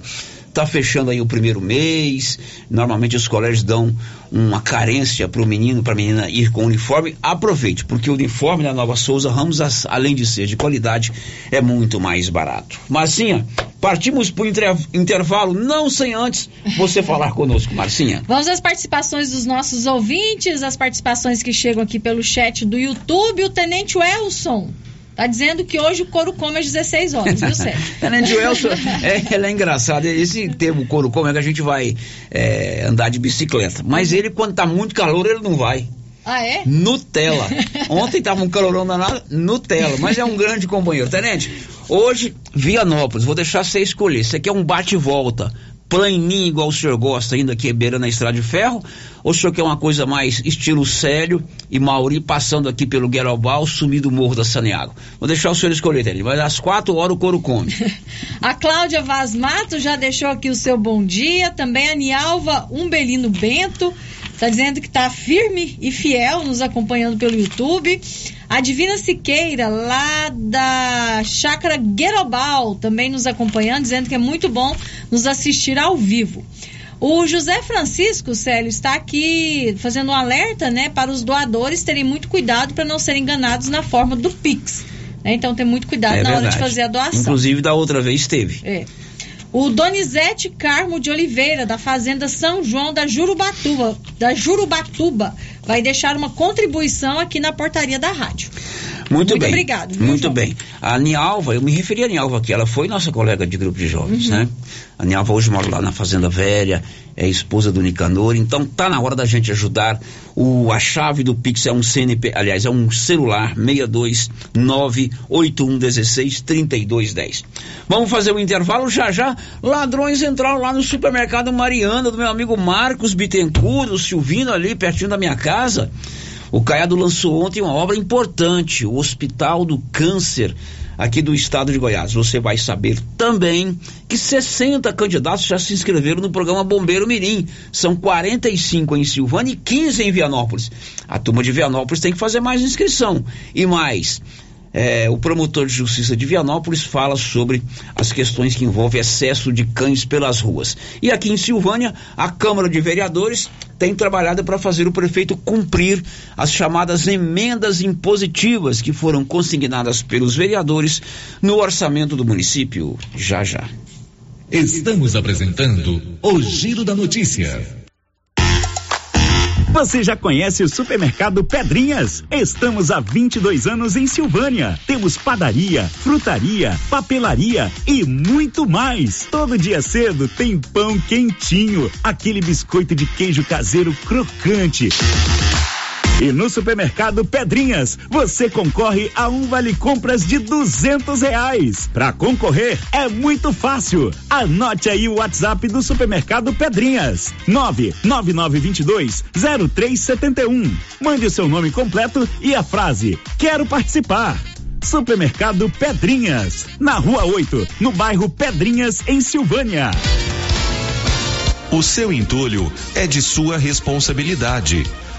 Tá fechando aí o primeiro mês. Normalmente os colégios dão uma carência para o menino, para a menina ir com uniforme. Aproveite, porque o uniforme da Nova Souza Ramos, além de ser de qualidade, é muito mais barato. Marcinha, partimos para o intervalo, não sem antes você falar conosco, Marcinha. Vamos às participações dos nossos ouvintes, as participações que chegam aqui pelo chat do YouTube. O Tenente Welson Tá dizendo que hoje o couro come às 16 horas, viu, Sérgio? Tenente Welson, é, ela é engraçada. Esse termo couro come é que a gente vai é, andar de bicicleta. Mas ele, quando tá muito calor, ele não vai. Ah, é? Nutella. Ontem tava um calorão danado, Nutella. Mas é um grande companheiro. Tenente, hoje, Vianópolis, vou deixar você escolher. Isso aqui é um bate-volta planinho igual o senhor gosta, ainda aqui beira na estrada de ferro? Ou o senhor quer uma coisa mais estilo sério e Mauri passando aqui pelo Guerobal, sumido do Morro da Saneago? Vou deixar o senhor escolher, ele. Mas às quatro horas o couro come. a Cláudia Vaz Mato já deixou aqui o seu bom dia. Também a Nialva Umbelino Bento. Está dizendo que está firme e fiel nos acompanhando pelo YouTube. A Divina Siqueira, lá da Chácara Guerobal, também nos acompanhando, dizendo que é muito bom nos assistir ao vivo. O José Francisco, Célio, está aqui fazendo um alerta né, para os doadores terem muito cuidado para não serem enganados na forma do Pix. Né? Então, tem muito cuidado é na verdade. hora de fazer a doação. Inclusive, da outra vez teve. É. O Donizete Carmo de Oliveira, da Fazenda São João da Jurubatuba, da Jurubatuba, vai deixar uma contribuição aqui na portaria da rádio. Muito, Muito bem. obrigado. Viu, Muito João? bem. A Nialva, eu me referi a Nialva aqui, ela foi nossa colega de grupo de jovens, uhum. né? A Nialva hoje mora lá na Fazenda Velha, é esposa do Nicanor, então tá na hora da gente ajudar. O, a chave do Pix é um CNP, aliás, é um celular 62981163210. Vamos fazer o um intervalo já já. Ladrões entraram lá no supermercado Mariana do meu amigo Marcos Bittencourt, o Silvino ali pertinho da minha casa. O Caiado lançou ontem uma obra importante, o Hospital do Câncer aqui do estado de Goiás. Você vai saber também que 60 candidatos já se inscreveram no programa Bombeiro Mirim. São 45 em Silvânia e 15 em Vianópolis. A turma de Vianópolis tem que fazer mais inscrição. E mais, é, o promotor de justiça de Vianópolis fala sobre as questões que envolvem excesso de cães pelas ruas. E aqui em Silvânia, a Câmara de Vereadores tem trabalhado para fazer o prefeito cumprir as chamadas emendas impositivas que foram consignadas pelos vereadores no orçamento do município. Já já. Estamos apresentando o Giro da Notícia. Você já conhece o supermercado Pedrinhas? Estamos há 22 anos em Silvânia. Temos padaria, frutaria, papelaria e muito mais. Todo dia cedo tem pão quentinho, aquele biscoito de queijo caseiro crocante e no supermercado Pedrinhas, você concorre a um vale compras de duzentos reais. Para concorrer é muito fácil. Anote aí o WhatsApp do supermercado Pedrinhas: nove nove nove vinte dois zero três setenta e um. Mande o seu nome completo e a frase Quero participar. Supermercado Pedrinhas, na Rua 8, no bairro Pedrinhas, em Silvânia. O seu entulho é de sua responsabilidade.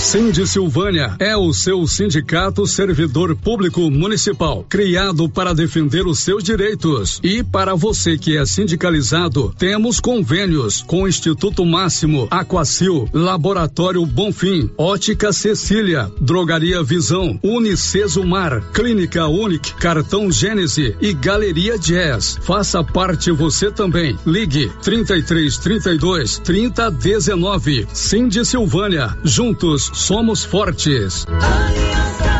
Cindy Silvânia é o seu sindicato servidor público municipal, criado para defender os seus direitos. E para você que é sindicalizado, temos convênios com o Instituto Máximo, Aquacil, Laboratório Bonfim, Ótica Cecília, Drogaria Visão, Unicesumar, Clínica Unic, Cartão Gênese e Galeria Jazz. Faça parte você também. Ligue 33 32 30 19. Cindy Silvânia, juntos somos fortes. Aliança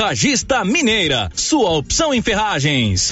Mineira, sua opção em ferragens.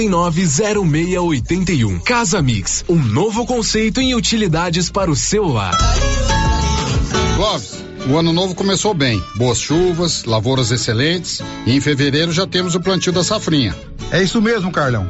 999990681. Casa Mix, um novo conceito em utilidades para o seu lar. Clóvis, o ano novo começou bem. Boas chuvas, lavouras excelentes e em fevereiro já temos o plantio da safrinha. É isso mesmo, Carlão.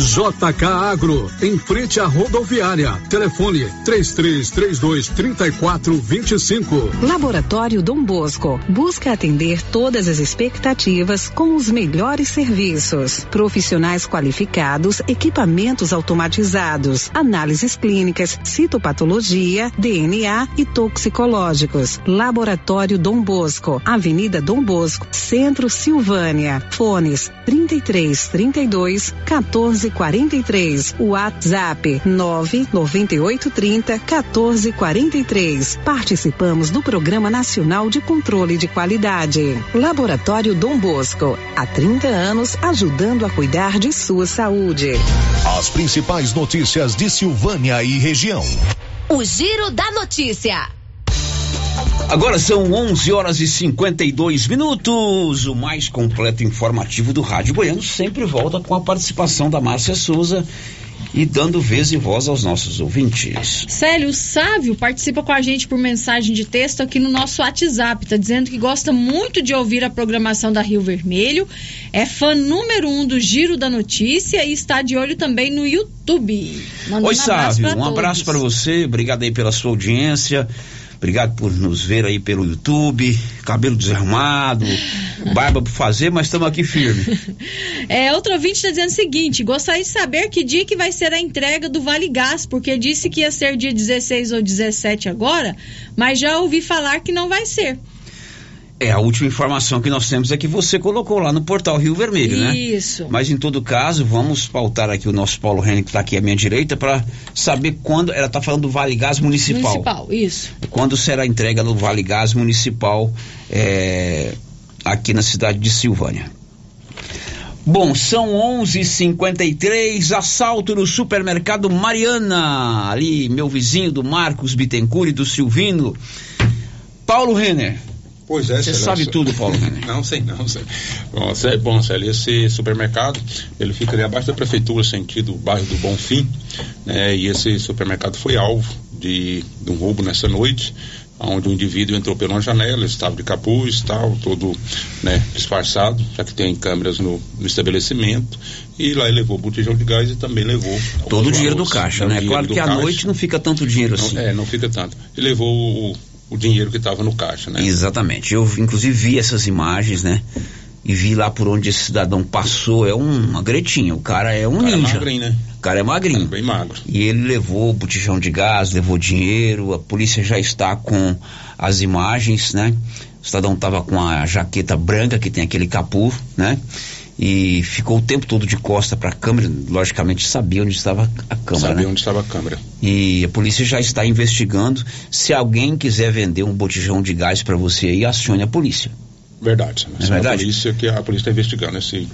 JK Agro, em frente à rodoviária. Telefone 3332 3425. Laboratório Dom Bosco busca atender todas as expectativas com os melhores serviços. Profissionais qualificados, equipamentos automatizados, análises clínicas, citopatologia, DNA e toxicológicos. Laboratório Dom Bosco, Avenida Dom Bosco, Centro Silvânia. Fones 33 32 14 43. WhatsApp 99830 1443. Participamos do Programa Nacional de Controle de Qualidade. Laboratório Dom Bosco. Há 30 anos ajudando a cuidar de sua saúde. As principais notícias de Silvânia e região. O Giro da Notícia. Agora são 11 horas e 52 minutos. O mais completo informativo do Rádio Goiano sempre volta com a participação da Márcia Souza e dando vez e voz aos nossos ouvintes. Célio Sávio participa com a gente por mensagem de texto aqui no nosso WhatsApp. Tá dizendo que gosta muito de ouvir a programação da Rio Vermelho, é fã número um do Giro da Notícia e está de olho também no YouTube. Mandando Oi, um Sávio. Um abraço para você. Obrigado aí pela sua audiência. Obrigado por nos ver aí pelo YouTube. Cabelo desarrumado, barba por fazer, mas estamos aqui firme. É, outro ouvinte está dizendo o seguinte: gostaria de saber que dia que vai ser a entrega do Vale Gás, porque disse que ia ser dia 16 ou 17 agora, mas já ouvi falar que não vai ser. É, a última informação que nós temos é que você colocou lá no portal Rio Vermelho, né? Isso. Mas em todo caso, vamos pautar aqui o nosso Paulo Henrique, que está aqui à minha direita, para saber quando. Ela está falando do Vale Gás Municipal. Municipal, isso. Quando será a entrega do Vale Gás Municipal é, aqui na cidade de Silvânia. Bom, são 11:53 assalto no supermercado Mariana, ali meu vizinho do Marcos Bittencourt e do Silvino. Paulo Renner. Pois é, Você sabe tudo, Paulo. Não sei, não sei. Bom, Cé- bom, Célio, esse supermercado, ele fica ali abaixo da prefeitura, sentido bairro do Bonfim, né? E esse supermercado foi alvo de, de um roubo nessa noite, onde um indivíduo entrou pela janela, estava de capuz, tal, todo né, disfarçado, já que tem câmeras no, no estabelecimento, e lá ele levou o botijão de gás e também levou Todo o dinheiro do caixa, né, né? Claro que à noite não fica tanto dinheiro Não, assim. É, não fica tanto. E levou o, o dinheiro que estava no caixa, né? Exatamente. Eu, inclusive, vi essas imagens, né? e vi lá por onde esse cidadão passou, é um, uma gretinha, o cara é um cara ninja. É magrinho, né? O cara é magrinho. bem magro. E ele levou botijão de gás, levou dinheiro, a polícia já está com as imagens, né? O cidadão estava com a jaqueta branca que tem aquele capuz, né? E ficou o tempo todo de costa para a câmera, logicamente sabia onde estava a câmera. Sabia né? onde estava a câmera. E a polícia já está investigando. Se alguém quiser vender um botijão de gás para você aí, acione a polícia. Verdade. É verdade? A polícia que a polícia está investigando esse.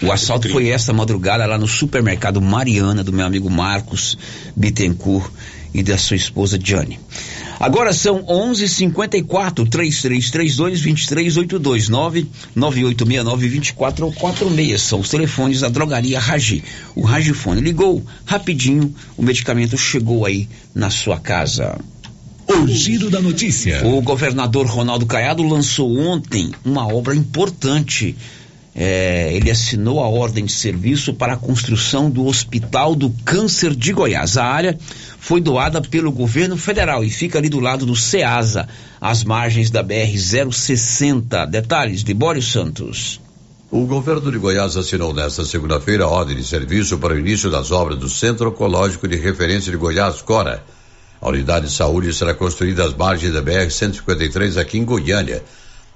O assalto foi esta madrugada lá no supermercado Mariana, do meu amigo Marcos Bittencourt e da sua esposa Diane. Agora são 11:54 3332 2382 99869 2446 são os telefones da drogaria Ragi. O Ragifone ligou rapidinho, o medicamento chegou aí na sua casa. O giro da notícia. O governador Ronaldo Caiado lançou ontem uma obra importante. É, ele assinou a ordem de serviço para a construção do Hospital do Câncer de Goiás. A área foi doada pelo governo federal e fica ali do lado do SEASA, às margens da BR-060. Detalhes de Boris Santos. O governo de Goiás assinou nesta segunda-feira a ordem de serviço para o início das obras do Centro Oncológico de Referência de Goiás, CORA. A unidade de saúde será construída às margens da BR-153 aqui em Goiânia.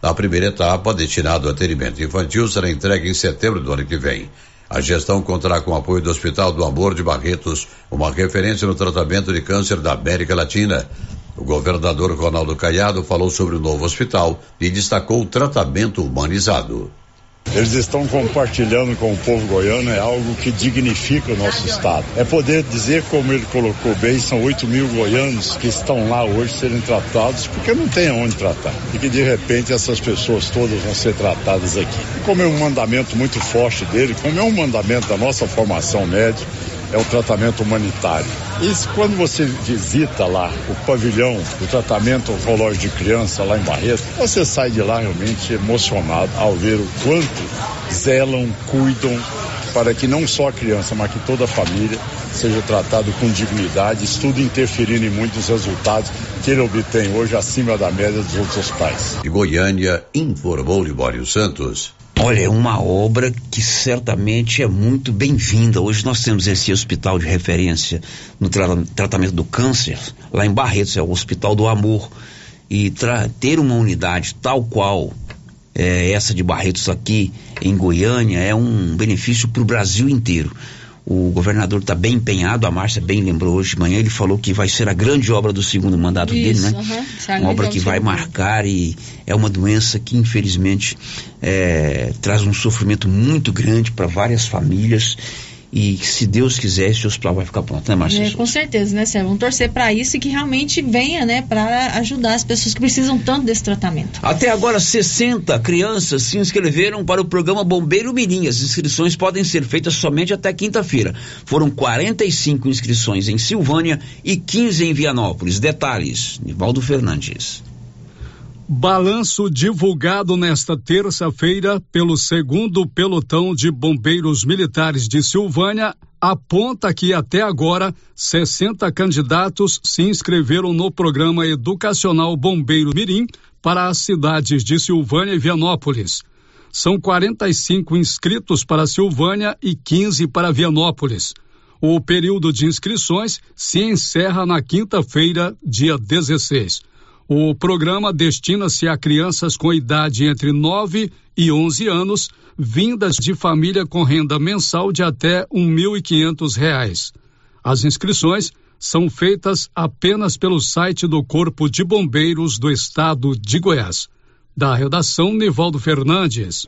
A primeira etapa, destinada ao atendimento infantil, será entregue em setembro do ano que vem. A gestão contará com o apoio do Hospital do Amor de Barretos, uma referência no tratamento de câncer da América Latina. O governador Ronaldo Caiado falou sobre o novo hospital e destacou o tratamento humanizado. Eles estão compartilhando com o povo goiano, é algo que dignifica o nosso estado. É poder dizer, como ele colocou bem, são 8 mil goianos que estão lá hoje serem tratados porque não tem onde tratar. E que de repente essas pessoas todas vão ser tratadas aqui. Como é um mandamento muito forte dele, como é um mandamento da nossa formação médica, é o tratamento humanitário. Isso quando você visita lá o pavilhão do tratamento oncológico de criança lá em Barreto, você sai de lá realmente emocionado ao ver o quanto zelam, cuidam para que não só a criança, mas que toda a família seja tratado com dignidade, isso tudo interferindo em muitos resultados que ele obtém hoje acima da média dos outros hospitais. De Goiânia, informou Libório Santos. Olha, é uma obra que certamente é muito bem-vinda. Hoje nós temos esse hospital de referência no tra tratamento do câncer, lá em Barretos, é o Hospital do Amor. E ter uma unidade tal qual é, essa de Barretos aqui em Goiânia é um benefício para o Brasil inteiro. O governador está bem empenhado, a Márcia bem lembrou hoje de manhã, ele falou que vai ser a grande obra do segundo mandato Isso, dele, né? uhum. Uma obra que vai marcar e é uma doença que infelizmente é, traz um sofrimento muito grande para várias famílias e se Deus quiser esse hospital vai ficar pronto, né, Márcia? É, com certeza, né, Sérgio? Vamos torcer para isso e que realmente venha, né, para ajudar as pessoas que precisam tanto desse tratamento. Até agora, 60 crianças se inscreveram para o programa Bombeiro Mirim. As inscrições podem ser feitas somente até quinta-feira. Foram 45 inscrições em Silvânia e 15 em Vianópolis. Detalhes, Nivaldo Fernandes. Balanço divulgado nesta terça-feira pelo segundo pelotão de bombeiros militares de Silvânia aponta que até agora 60 candidatos se inscreveram no programa educacional Bombeiro Mirim para as cidades de Silvânia e Vianópolis. São 45 inscritos para Silvânia e 15 para Vianópolis. O período de inscrições se encerra na quinta-feira, dia 16. O programa destina-se a crianças com idade entre 9 e 11 anos, vindas de família com renda mensal de até R$ 1.500. As inscrições são feitas apenas pelo site do Corpo de Bombeiros do Estado de Goiás. Da redação, Nivaldo Fernandes.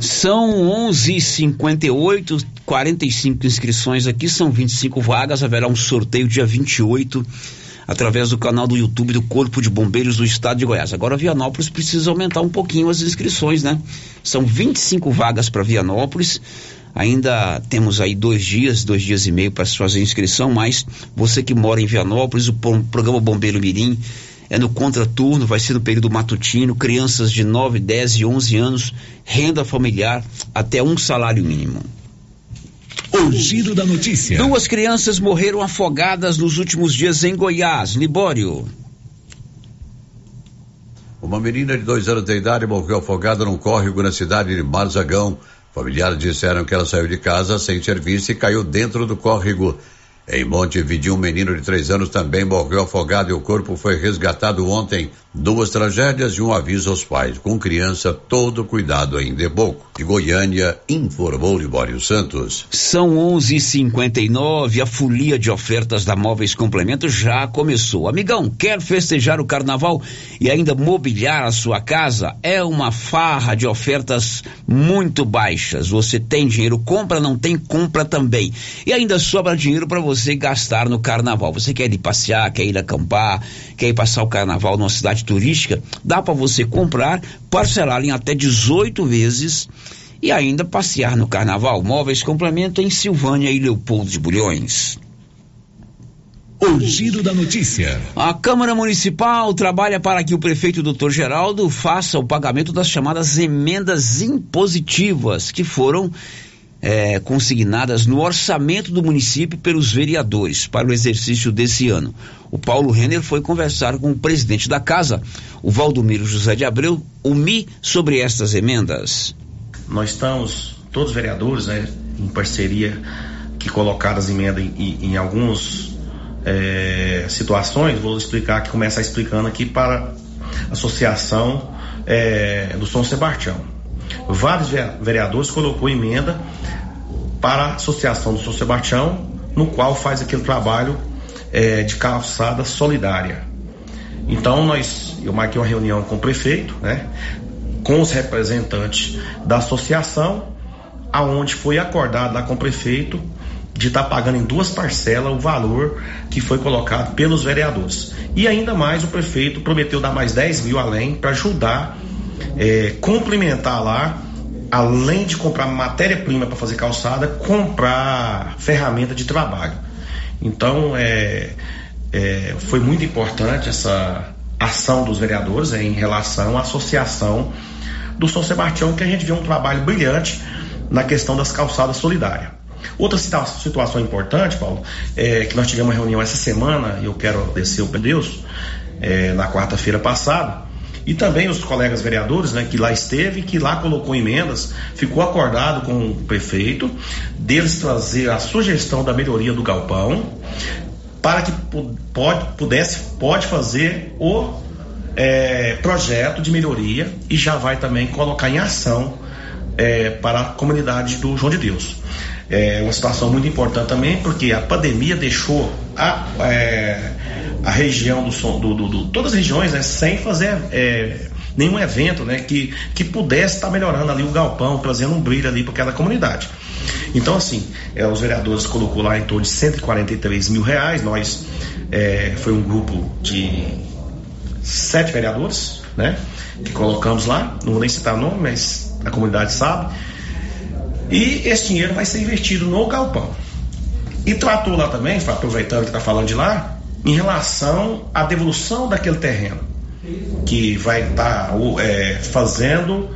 São 11h58, 45 inscrições aqui, são 25 vagas, haverá um sorteio dia 28 através do canal do YouTube do Corpo de Bombeiros do Estado de Goiás. Agora Vianópolis precisa aumentar um pouquinho as inscrições, né? São 25 vagas para Vianópolis. Ainda temos aí dois dias, dois dias e meio para se fazer inscrição, mas você que mora em Vianópolis, o programa Bombeiro Mirim é no contraturno, vai ser no período matutino, crianças de 9, 10 e 11 anos, renda familiar até um salário mínimo. O giro da notícia. Duas crianças morreram afogadas nos últimos dias em Goiás. Libório. Uma menina de dois anos de idade morreu afogada num córrego na cidade de Marzagão. Familiares disseram que ela saiu de casa sem serviço e caiu dentro do córrego. Em Montevideo, um menino de três anos também morreu afogado e o corpo foi resgatado ontem. Duas tragédias e um aviso aos pais. Com criança, todo cuidado ainda é pouco. De Goiânia, informou Libório Santos. São 11:59. A folia de ofertas da Móveis Complemento já começou. Amigão, quer festejar o carnaval e ainda mobiliar a sua casa? É uma farra de ofertas muito baixas. Você tem dinheiro, compra, não tem, compra também. E ainda sobra dinheiro para você gastar no carnaval. Você quer ir passear, quer ir acampar, quer ir passar o carnaval numa cidade turística? Dá para você comprar, parcelar em até 18 vezes e ainda passear no carnaval. Móveis Complemento em Silvânia e Leopoldo de Bulhões. O giro da notícia. A Câmara Municipal trabalha para que o prefeito Dr. Geraldo faça o pagamento das chamadas emendas impositivas que foram é, consignadas no orçamento do município pelos vereadores para o exercício desse ano. O Paulo Renner foi conversar com o presidente da casa, o Valdomiro José de Abreu, o MI, sobre estas emendas. Nós estamos, todos os vereadores, né, em parceria, que colocaram as emendas em, em, algumas é, situações, vou explicar aqui, começar explicando aqui para a Associação é, do São Sebastião. Vários vereadores colocou emenda para a Associação do São Sebastião, no qual faz aquele trabalho é, de calçada solidária. Então nós, eu marquei uma reunião com o prefeito, né, com os representantes da associação, aonde foi acordado lá com o prefeito de estar tá pagando em duas parcelas o valor que foi colocado pelos vereadores. E ainda mais o prefeito prometeu dar mais 10 mil além para ajudar, é, complementar lá, além de comprar matéria-prima para fazer calçada, comprar ferramenta de trabalho. Então é, é, foi muito importante essa ação dos vereadores é, em relação à associação do São Sebastião, que a gente viu um trabalho brilhante na questão das calçadas solidárias. Outra situação importante, Paulo, é que nós tivemos uma reunião essa semana, e eu quero agradecer o Deus, é, na quarta-feira passada, e também os colegas vereadores, né, que lá esteve, que lá colocou emendas, ficou acordado com o prefeito, deles trazer a sugestão da melhoria do galpão, para que pode, pudesse, pode fazer o é, projeto de melhoria e já vai também colocar em ação é, para a comunidade do João de Deus. É uma situação muito importante também, porque a pandemia deixou a, é, a região do, do, do, do, todas as regiões né, sem fazer é, nenhum evento né, que, que pudesse estar melhorando ali o galpão, trazendo um brilho ali para aquela comunidade. Então, assim, é, os vereadores colocou lá em torno de 143 mil reais. Nós é, foi um grupo de sete vereadores, né? Que colocamos lá, não vou nem citar o nome, mas a comunidade sabe. E esse dinheiro vai ser investido no galpão. E tratou lá também, aproveitando que está falando de lá, em relação à devolução daquele terreno, que vai estar tá, é, fazendo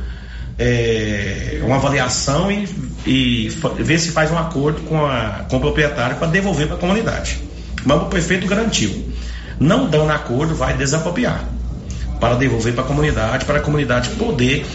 é, uma avaliação e, e ver se faz um acordo com, a, com o proprietário para devolver para a comunidade. Mas o prefeito garantiu. Não dando acordo, vai desapropriar para devolver para a comunidade, para a comunidade poder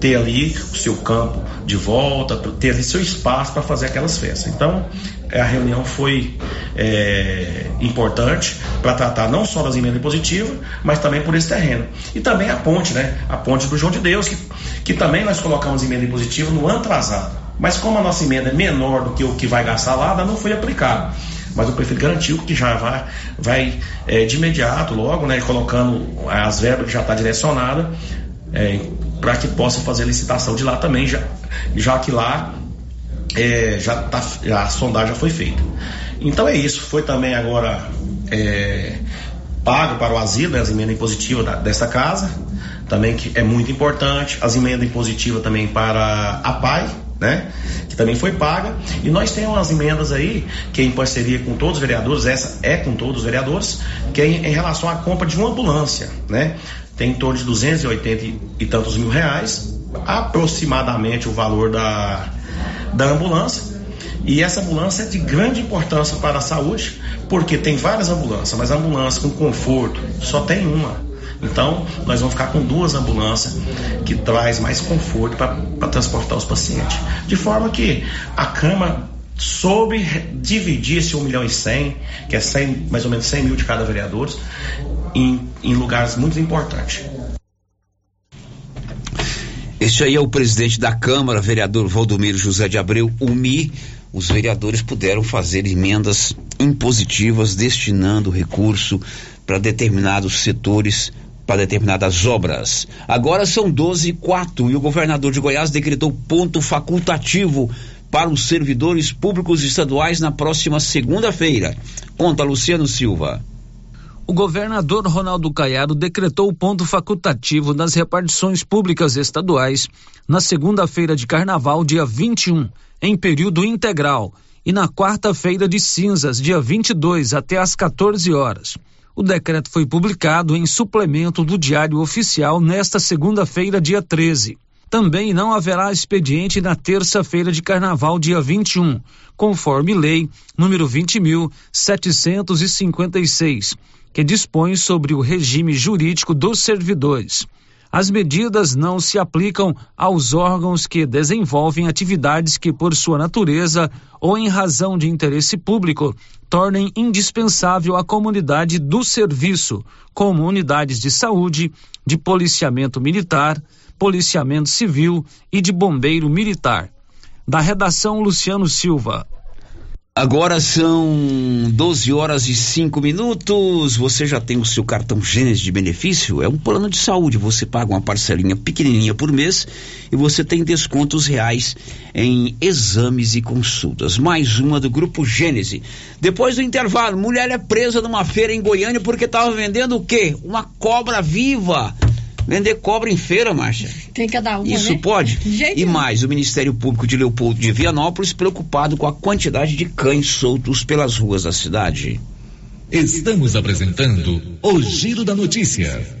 ter ali o seu campo de volta, ter ali seu espaço para fazer aquelas festas. Então, a reunião foi é, importante para tratar não só das emendas positivas, mas também por esse terreno. E também a ponte, né? A ponte do João de Deus, que, que também nós colocamos emenda positiva no ano atrasado. Mas como a nossa emenda é menor do que o que vai gastar lá, não foi aplicado mas o prefeito garantiu que já vai, vai é, de imediato, logo, né, colocando as verbas que já está direcionada é, para que possa fazer licitação de lá também, já, já que lá é, já tá, a sondagem já foi feita. Então é isso, foi também agora é, pago para o asilo, né, as emendas impositivas da, dessa casa, também que é muito importante, as emendas impositivas também para a PAI, né? Que também foi paga. E nós temos umas emendas aí, que é em parceria com todos os vereadores, essa é com todos os vereadores, que é em, em relação à compra de uma ambulância, né? Tem em torno de 280 e tantos mil reais, aproximadamente o valor da, da ambulância. E essa ambulância é de grande importância para a saúde, porque tem várias ambulâncias, mas a ambulância com conforto só tem uma. Então, nós vamos ficar com duas ambulâncias que traz mais conforto para transportar os pacientes. De forma que a cama soube dividir esse 1 milhão e 100, que é 100, mais ou menos 100 mil de cada vereador, em, em lugares muito importantes. Este aí é o presidente da Câmara, vereador Valdomiro José de Abreu, UMI. Os vereadores puderam fazer emendas impositivas destinando recurso para determinados setores, para determinadas obras. Agora são 12 e 4 e o governador de Goiás decretou ponto facultativo para os servidores públicos estaduais na próxima segunda-feira. Conta Luciano Silva. O governador Ronaldo Caiado decretou o ponto facultativo nas repartições públicas estaduais na segunda-feira de carnaval, dia 21, em período integral, e na quarta-feira de cinzas, dia 22, até às 14 horas. O decreto foi publicado em suplemento do Diário Oficial nesta segunda-feira, dia 13. Também não haverá expediente na terça-feira de carnaval, dia 21, conforme lei número 20.756 que dispõe sobre o regime jurídico dos servidores. As medidas não se aplicam aos órgãos que desenvolvem atividades que, por sua natureza ou em razão de interesse público, tornem indispensável a comunidade do serviço, como unidades de saúde, de policiamento militar, policiamento civil e de bombeiro militar. Da redação Luciano Silva. Agora são 12 horas e 5 minutos. Você já tem o seu cartão Gênesis de benefício? É um plano de saúde. Você paga uma parcelinha pequenininha por mês e você tem descontos reais em exames e consultas. Mais uma do grupo Gênesis. Depois do intervalo, mulher é presa numa feira em Goiânia porque estava vendendo o quê? Uma cobra viva. Vender cobra em feira, Márcia. Tem cada uma, Isso né? pode? Gente, e mais, o Ministério Público de Leopoldo de Vianópolis preocupado com a quantidade de cães soltos pelas ruas da cidade. Estamos apresentando o Giro da Notícia.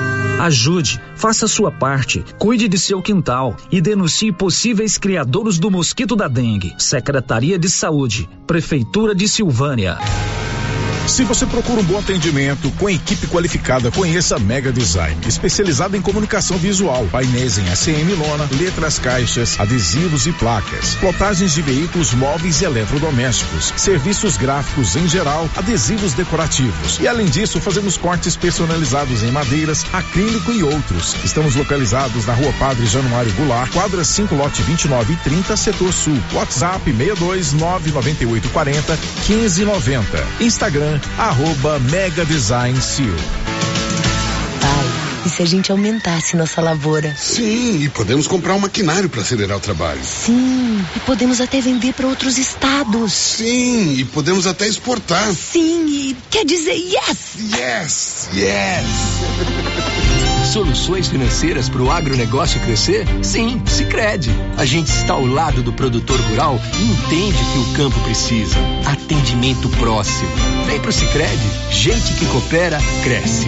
Ajude, faça sua parte, cuide de seu quintal e denuncie possíveis criadores do mosquito da dengue. Secretaria de Saúde, Prefeitura de Silvânia. Se você procura um bom atendimento com equipe qualificada, conheça Mega Design, especializada em comunicação visual, painéis em ACM lona, letras caixas, adesivos e placas, plotagens de veículos móveis e eletrodomésticos, serviços gráficos em geral, adesivos decorativos. E além disso, fazemos cortes personalizados em madeiras, acrílico e outros. Estamos localizados na Rua Padre Januário Goulart, quadra 5, lote 29 e 30, setor sul. WhatsApp 62 99840 1590. Instagram arroba Mega Design Seal. E se a gente aumentasse nossa lavoura? Sim, e podemos comprar um maquinário para acelerar o trabalho. Sim, e podemos até vender para outros estados. Sim, e podemos até exportar. Sim, e quer dizer yes! Yes! Yes! Soluções financeiras para o agronegócio crescer? Sim, Sicredi. A gente está ao lado do produtor rural e entende o que o campo precisa. Atendimento próximo. Vem pro Sicredi. Gente que coopera cresce.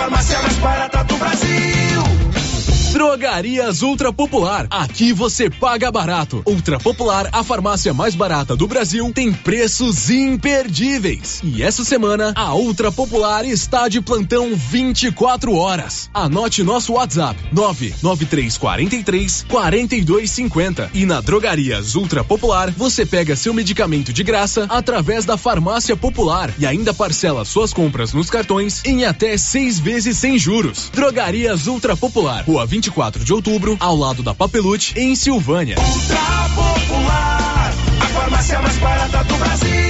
Farmácia mais barata do Brasil. Drogarias Ultra Popular. Aqui você paga barato. Ultra Popular, a farmácia mais barata do Brasil, tem preços imperdíveis. E essa semana, a Ultra Popular está de plantão 24 horas. Anote nosso WhatsApp: 99343 4250. E na Drogarias Ultra Popular, você pega seu medicamento de graça através da Farmácia Popular e ainda parcela suas compras nos cartões em até seis vezes sem juros. Drogarias Ultra Popular, Rua 24 de outubro, ao lado da Papelute, em Silvânia. Ultra Popular, a farmácia mais barata do Brasil.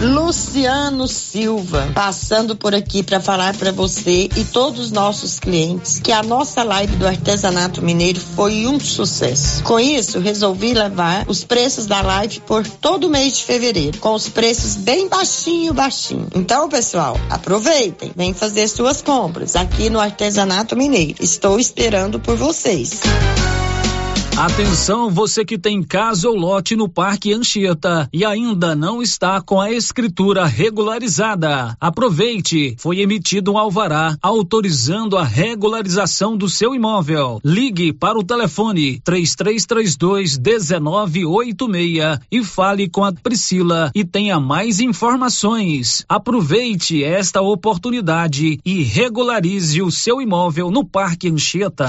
Luciano Silva, passando por aqui para falar para você e todos os nossos clientes que a nossa live do artesanato mineiro foi um sucesso. Com isso, resolvi levar os preços da live por todo o mês de fevereiro, com os preços bem baixinho, baixinho. Então, pessoal, aproveitem, vem fazer suas compras aqui no artesanato mineiro. Estou esperando por vocês. Atenção, você que tem casa ou lote no Parque Anchieta e ainda não está com a escritura regularizada. Aproveite, foi emitido um alvará autorizando a regularização do seu imóvel. Ligue para o telefone 3332 1986 e fale com a Priscila e tenha mais informações. Aproveite esta oportunidade e regularize o seu imóvel no Parque Anchieta.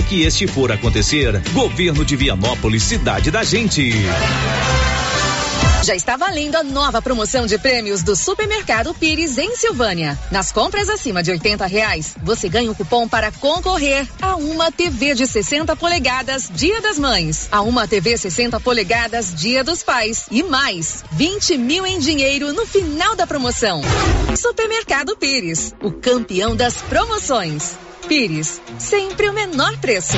que este for acontecer. Governo de Vianópolis, cidade da gente. Já está valendo a nova promoção de prêmios do Supermercado Pires em Silvânia. Nas compras acima de 80 reais, você ganha um cupom para concorrer a uma TV de 60 polegadas Dia das Mães, a uma TV 60 polegadas Dia dos Pais e mais 20 mil em dinheiro no final da promoção. Supermercado Pires, o campeão das promoções. Pires, sempre o menor preço.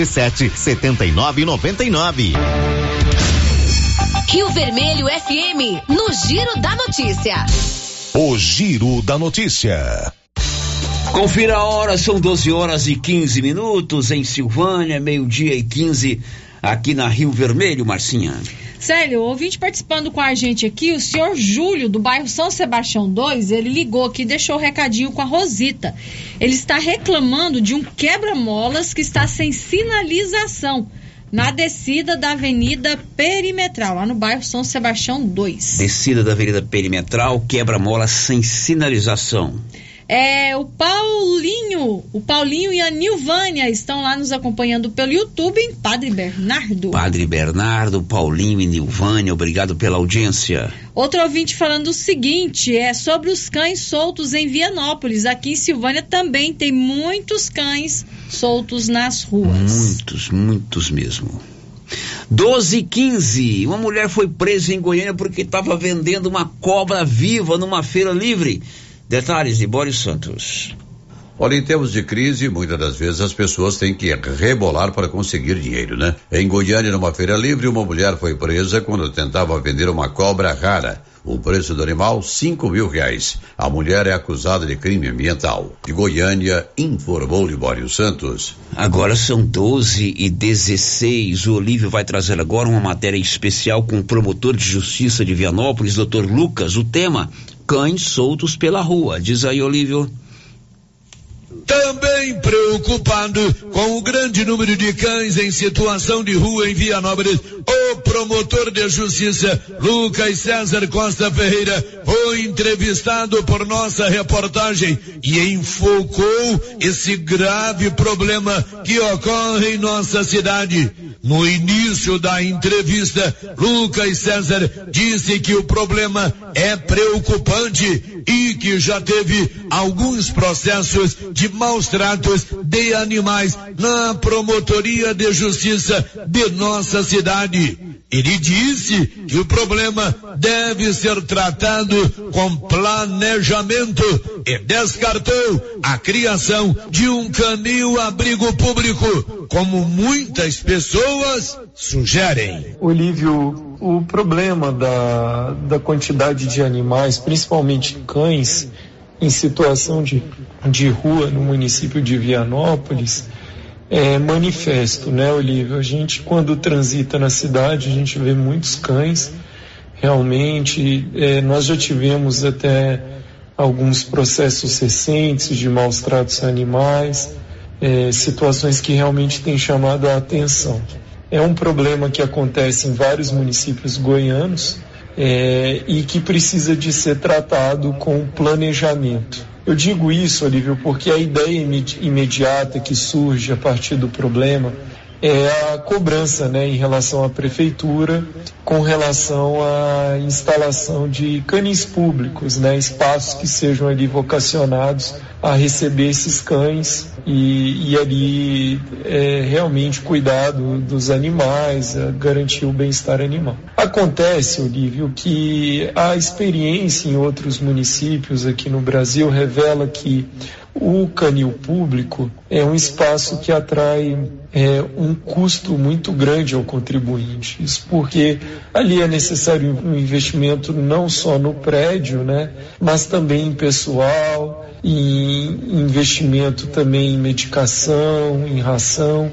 99677 7999. Rio Vermelho FM, no Giro da Notícia. O Giro da Notícia. Confira a hora, são 12 horas e 15 minutos em Silvânia, meio-dia e 15 aqui na Rio Vermelho, Marcinha. Célio, ouvinte participando com a gente aqui, o senhor Júlio, do bairro São Sebastião 2, ele ligou aqui e deixou o recadinho com a Rosita. Ele está reclamando de um quebra-molas que está sem sinalização na descida da Avenida Perimetral, lá no bairro São Sebastião 2. Descida da Avenida Perimetral, quebra-molas sem sinalização. É, o Paulinho, o Paulinho e a Nilvânia estão lá nos acompanhando pelo YouTube em Padre Bernardo. Padre Bernardo, Paulinho e Nilvânia, obrigado pela audiência. Outro ouvinte falando o seguinte, é sobre os cães soltos em Vianópolis. Aqui em Silvânia também tem muitos cães soltos nas ruas. Muitos, muitos mesmo. 12 e 15. Uma mulher foi presa em Goiânia porque estava vendendo uma cobra viva numa feira livre. Detalhes de Boris Santos. Olha, em tempos de crise, muitas das vezes as pessoas têm que rebolar para conseguir dinheiro, né? Em Goiânia, numa feira livre, uma mulher foi presa quando tentava vender uma cobra rara. O preço do animal, cinco mil reais. A mulher é acusada de crime ambiental. De Goiânia, informou Libório Santos. Agora são 12 e 16. O Olívio vai trazer agora uma matéria especial com o promotor de justiça de Vianópolis, doutor Lucas. O tema, cães soltos pela rua. Diz aí, Olívio. Também preocupado com o grande número de cães em situação de rua em Vianópolis, o promotor de justiça Lucas César Costa Ferreira foi entrevistado por nossa reportagem e enfocou esse grave problema que ocorre em nossa cidade. No início da entrevista, Lucas César disse que o problema é preocupante e que já teve alguns processos de maus tratos de animais na promotoria de justiça de nossa cidade. Ele disse que o problema deve ser tratado com planejamento e descartou a criação de um canil abrigo público, como muitas pessoas sugerem. Olívio, o problema da, da quantidade de animais, principalmente cães, em situação de, de rua no município de Vianópolis, é manifesto, né, Olívio? A gente, quando transita na cidade, a gente vê muitos cães. Realmente, é, nós já tivemos até alguns processos recentes de maus tratos a animais, é, situações que realmente têm chamado a atenção. É um problema que acontece em vários municípios goianos é, e que precisa de ser tratado com planejamento. Eu digo isso, Olívio, porque a ideia imediata que surge a partir do problema é a cobrança né, em relação à prefeitura com relação à instalação de canis públicos, né, espaços que sejam ali vocacionados a receber esses cães e, e ali é, realmente cuidar do, dos animais, garantir o bem-estar animal. Acontece, Olívio, que a experiência em outros municípios aqui no Brasil revela que o canil público é um espaço que atrai é, um custo muito grande ao contribuinte. Isso porque ali é necessário um investimento não só no prédio, né, mas também em pessoal, em investimento também em medicação, em ração.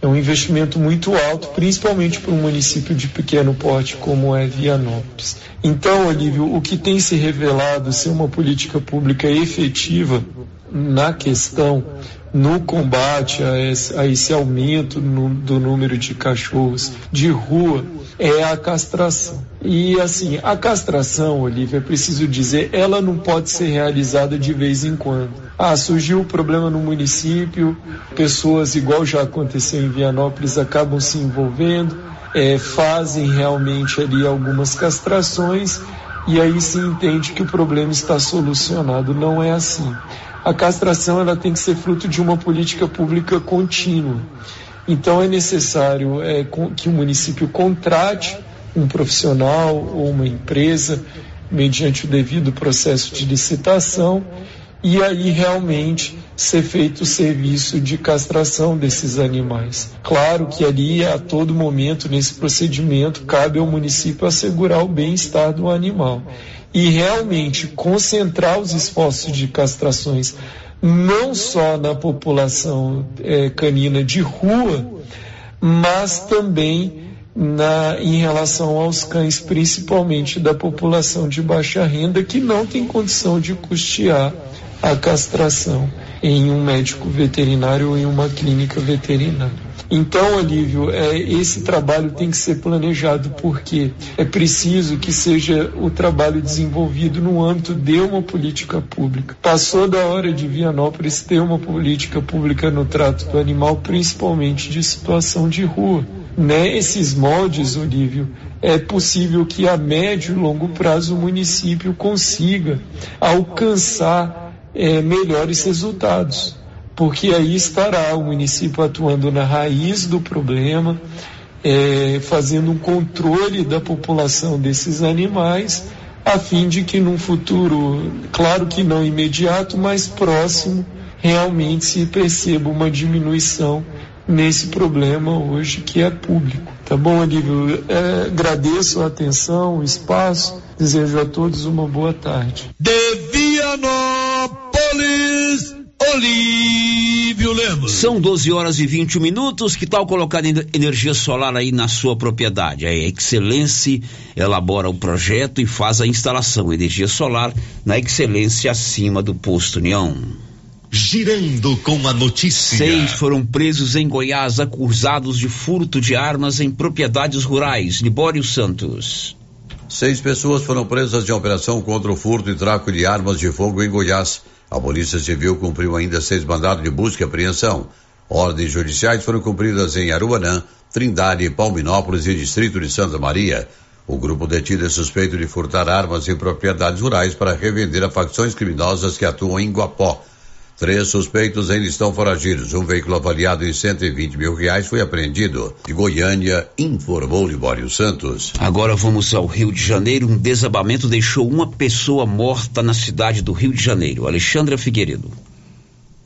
É um investimento muito alto, principalmente para um município de pequeno porte como é Vianópolis. Então, Olívio, o que tem se revelado ser uma política pública efetiva na questão, no combate a esse, a esse aumento no, do número de cachorros de rua, é a castração. E assim, a castração, Olivia, preciso dizer, ela não pode ser realizada de vez em quando. Ah, surgiu o um problema no município, pessoas, igual já aconteceu em Vianópolis, acabam se envolvendo, é, fazem realmente ali algumas castrações e aí se entende que o problema está solucionado. Não é assim. A castração ela tem que ser fruto de uma política pública contínua. Então é necessário é, que o município contrate um profissional ou uma empresa mediante o devido processo de licitação e aí realmente ser feito o serviço de castração desses animais. Claro que ali a todo momento nesse procedimento cabe ao município assegurar o bem-estar do animal e realmente concentrar os esforços de castrações não só na população é, canina de rua, mas também na, em relação aos cães, principalmente da população de baixa renda, que não tem condição de custear a castração em um médico veterinário ou em uma clínica veterinária. Então, Olívio, é, esse trabalho tem que ser planejado porque é preciso que seja o trabalho desenvolvido no âmbito de uma política pública. Passou da hora de Vianópolis ter uma política pública no trato do animal, principalmente de situação de rua. Nesses moldes, Olívio, é possível que a médio e longo prazo o município consiga alcançar é, melhores resultados porque aí estará o município atuando na raiz do problema, é, fazendo um controle da população desses animais, a fim de que num futuro, claro que não imediato, mas próximo, realmente se perceba uma diminuição nesse problema hoje que é público. Tá bom, Olívio? É, agradeço a atenção, o espaço, desejo a todos uma boa tarde. De Vianópolis! Olívio Lemos. São 12 horas e 21 minutos. Que tal colocar energia solar aí na sua propriedade? A Excelência elabora o projeto e faz a instalação. Energia solar na Excelência acima do posto União. Girando com a notícia. Seis foram presos em Goiás acusados de furto de armas em propriedades rurais. Libório Santos. Seis pessoas foram presas em operação contra o furto e tráfico de armas de fogo em Goiás. A Polícia Civil cumpriu ainda seis mandados de busca e apreensão. Ordens judiciais foram cumpridas em Aruanã, Trindade, Palminópolis e Distrito de Santa Maria. O grupo detido é suspeito de furtar armas em propriedades rurais para revender a facções criminosas que atuam em Guapó. Três suspeitos ainda estão foragidos. Um veículo avaliado em 120 mil reais foi apreendido. De Goiânia, informou Libório Santos. Agora vamos ao Rio de Janeiro. Um desabamento deixou uma pessoa morta na cidade do Rio de Janeiro. Alexandra Figueiredo.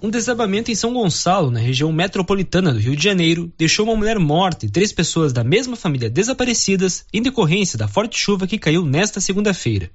Um desabamento em São Gonçalo, na região metropolitana do Rio de Janeiro, deixou uma mulher morta e três pessoas da mesma família desaparecidas em decorrência da forte chuva que caiu nesta segunda-feira.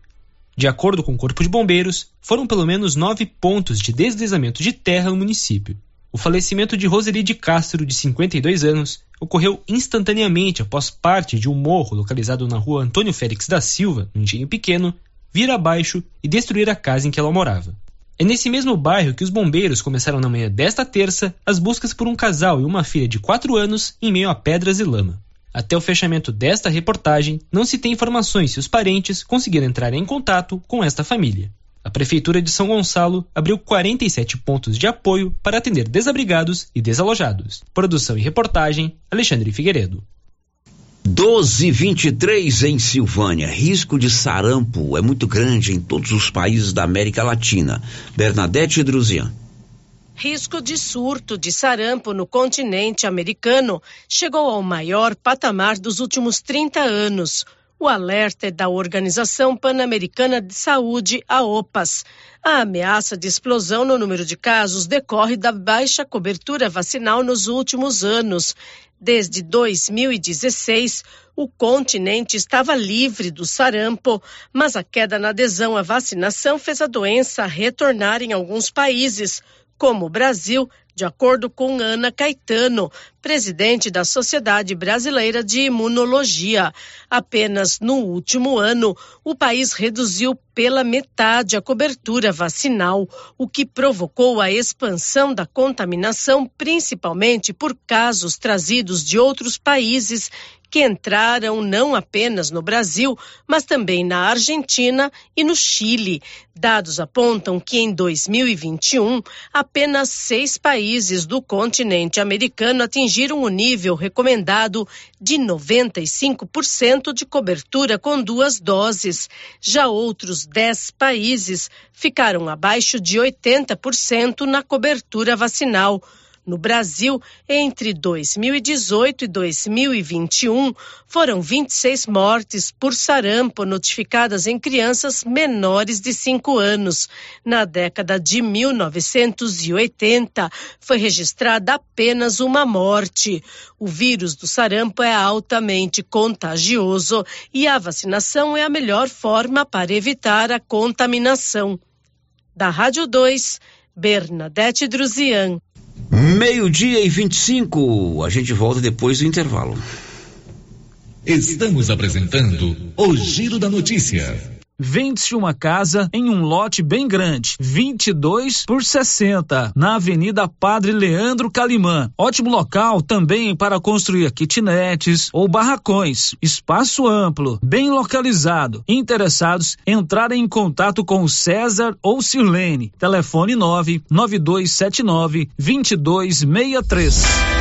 De acordo com o Corpo de Bombeiros, foram pelo menos nove pontos de deslizamento de terra no município. O falecimento de Roseli de Castro, de 52 anos, ocorreu instantaneamente após parte de um morro localizado na rua Antônio Félix da Silva, no Engenho Pequeno, vir abaixo e destruir a casa em que ela morava. É nesse mesmo bairro que os bombeiros começaram na manhã desta terça as buscas por um casal e uma filha de 4 anos em meio a pedras e lama. Até o fechamento desta reportagem, não se tem informações se os parentes conseguiram entrar em contato com esta família. A Prefeitura de São Gonçalo abriu 47 pontos de apoio para atender desabrigados e desalojados. Produção e reportagem, Alexandre Figueiredo. 1223 em Silvânia. Risco de sarampo é muito grande em todos os países da América Latina. Bernadette Druzian. Risco de surto de sarampo no continente americano chegou ao maior patamar dos últimos 30 anos. O alerta é da Organização Pan-Americana de Saúde, a OPAS. A ameaça de explosão no número de casos decorre da baixa cobertura vacinal nos últimos anos. Desde 2016, o continente estava livre do sarampo, mas a queda na adesão à vacinação fez a doença retornar em alguns países, como o Brasil, de acordo com Ana Caetano, presidente da Sociedade Brasileira de Imunologia. Apenas no último ano, o país reduziu pela metade a cobertura vacinal, o que provocou a expansão da contaminação, principalmente por casos trazidos de outros países que entraram não apenas no Brasil, mas também na Argentina e no Chile. Dados apontam que em 2021, apenas seis países do continente americano atingiram o nível recomendado de 95% de cobertura com duas doses. Já outros dez países ficaram abaixo de 80% na cobertura vacinal. No Brasil, entre 2018 e 2021, foram 26 mortes por sarampo notificadas em crianças menores de 5 anos. Na década de 1980, foi registrada apenas uma morte. O vírus do sarampo é altamente contagioso e a vacinação é a melhor forma para evitar a contaminação. Da Rádio 2, Bernadette Druzian. Meio-dia e 25. A gente volta depois do intervalo. Estamos apresentando o Giro da Notícia. Vende-se uma casa em um lote bem grande, 22 por 60, na Avenida Padre Leandro Calimã. Ótimo local também para construir kitnetes ou barracões. Espaço amplo, bem localizado. Interessados entrarem em contato com César ou Sirlene. Telefone 99279 2263.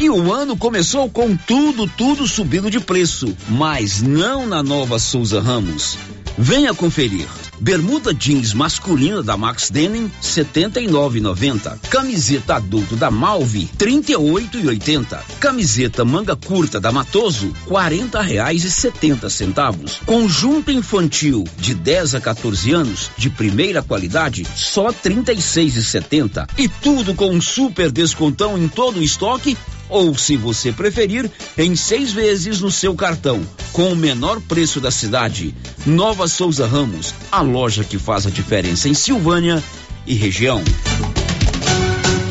E o ano começou com tudo, tudo subindo de preço, mas não na nova Souza Ramos. Venha conferir. Bermuda jeans masculina da Max Denim 79,90. Camiseta adulto da Malve 38,80. Camiseta manga curta da Matoso R$ reais e setenta centavos. Conjunto infantil de 10 a 14 anos de primeira qualidade só R$ 36,70. E tudo com um super descontão em todo o estoque ou, se você preferir, em seis vezes no seu cartão, com o menor preço da cidade. Nova Souza Ramos, a loja que faz a diferença em Silvânia e região.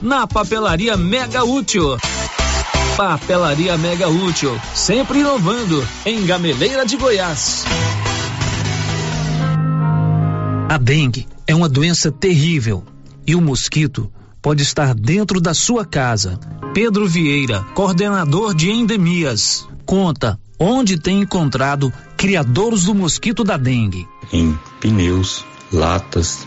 na Papelaria Mega Útil. Papelaria Mega Útil, sempre inovando, em Gameleira de Goiás. A dengue é uma doença terrível e o mosquito pode estar dentro da sua casa. Pedro Vieira, coordenador de endemias, conta onde tem encontrado criadores do mosquito da dengue. Em pneus, latas,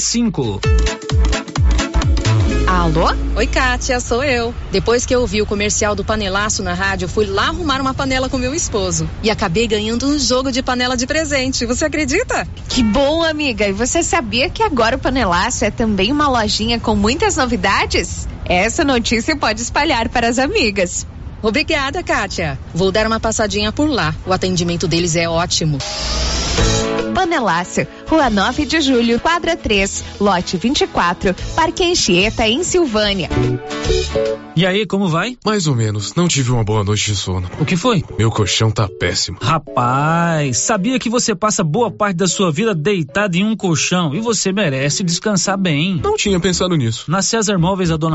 cinco. Alô? Oi, Kátia, sou eu. Depois que eu ouvi o comercial do panelaço na rádio, fui lá arrumar uma panela com meu esposo. E acabei ganhando um jogo de panela de presente. Você acredita? Que bom, amiga. E você sabia que agora o panelaço é também uma lojinha com muitas novidades? Essa notícia pode espalhar para as amigas. Obrigada, Kátia. Vou dar uma passadinha por lá. O atendimento deles é ótimo. Panelácio, Rua 9 de Julho, quadra 3, lote 24, Parque Anchieta, em Silvânia. E aí, como vai? Mais ou menos. Não tive uma boa noite de sono. O que foi? Meu colchão tá péssimo. Rapaz, sabia que você passa boa parte da sua vida deitado em um colchão e você merece descansar bem. Não tinha pensado nisso. Na César Móveis, a dona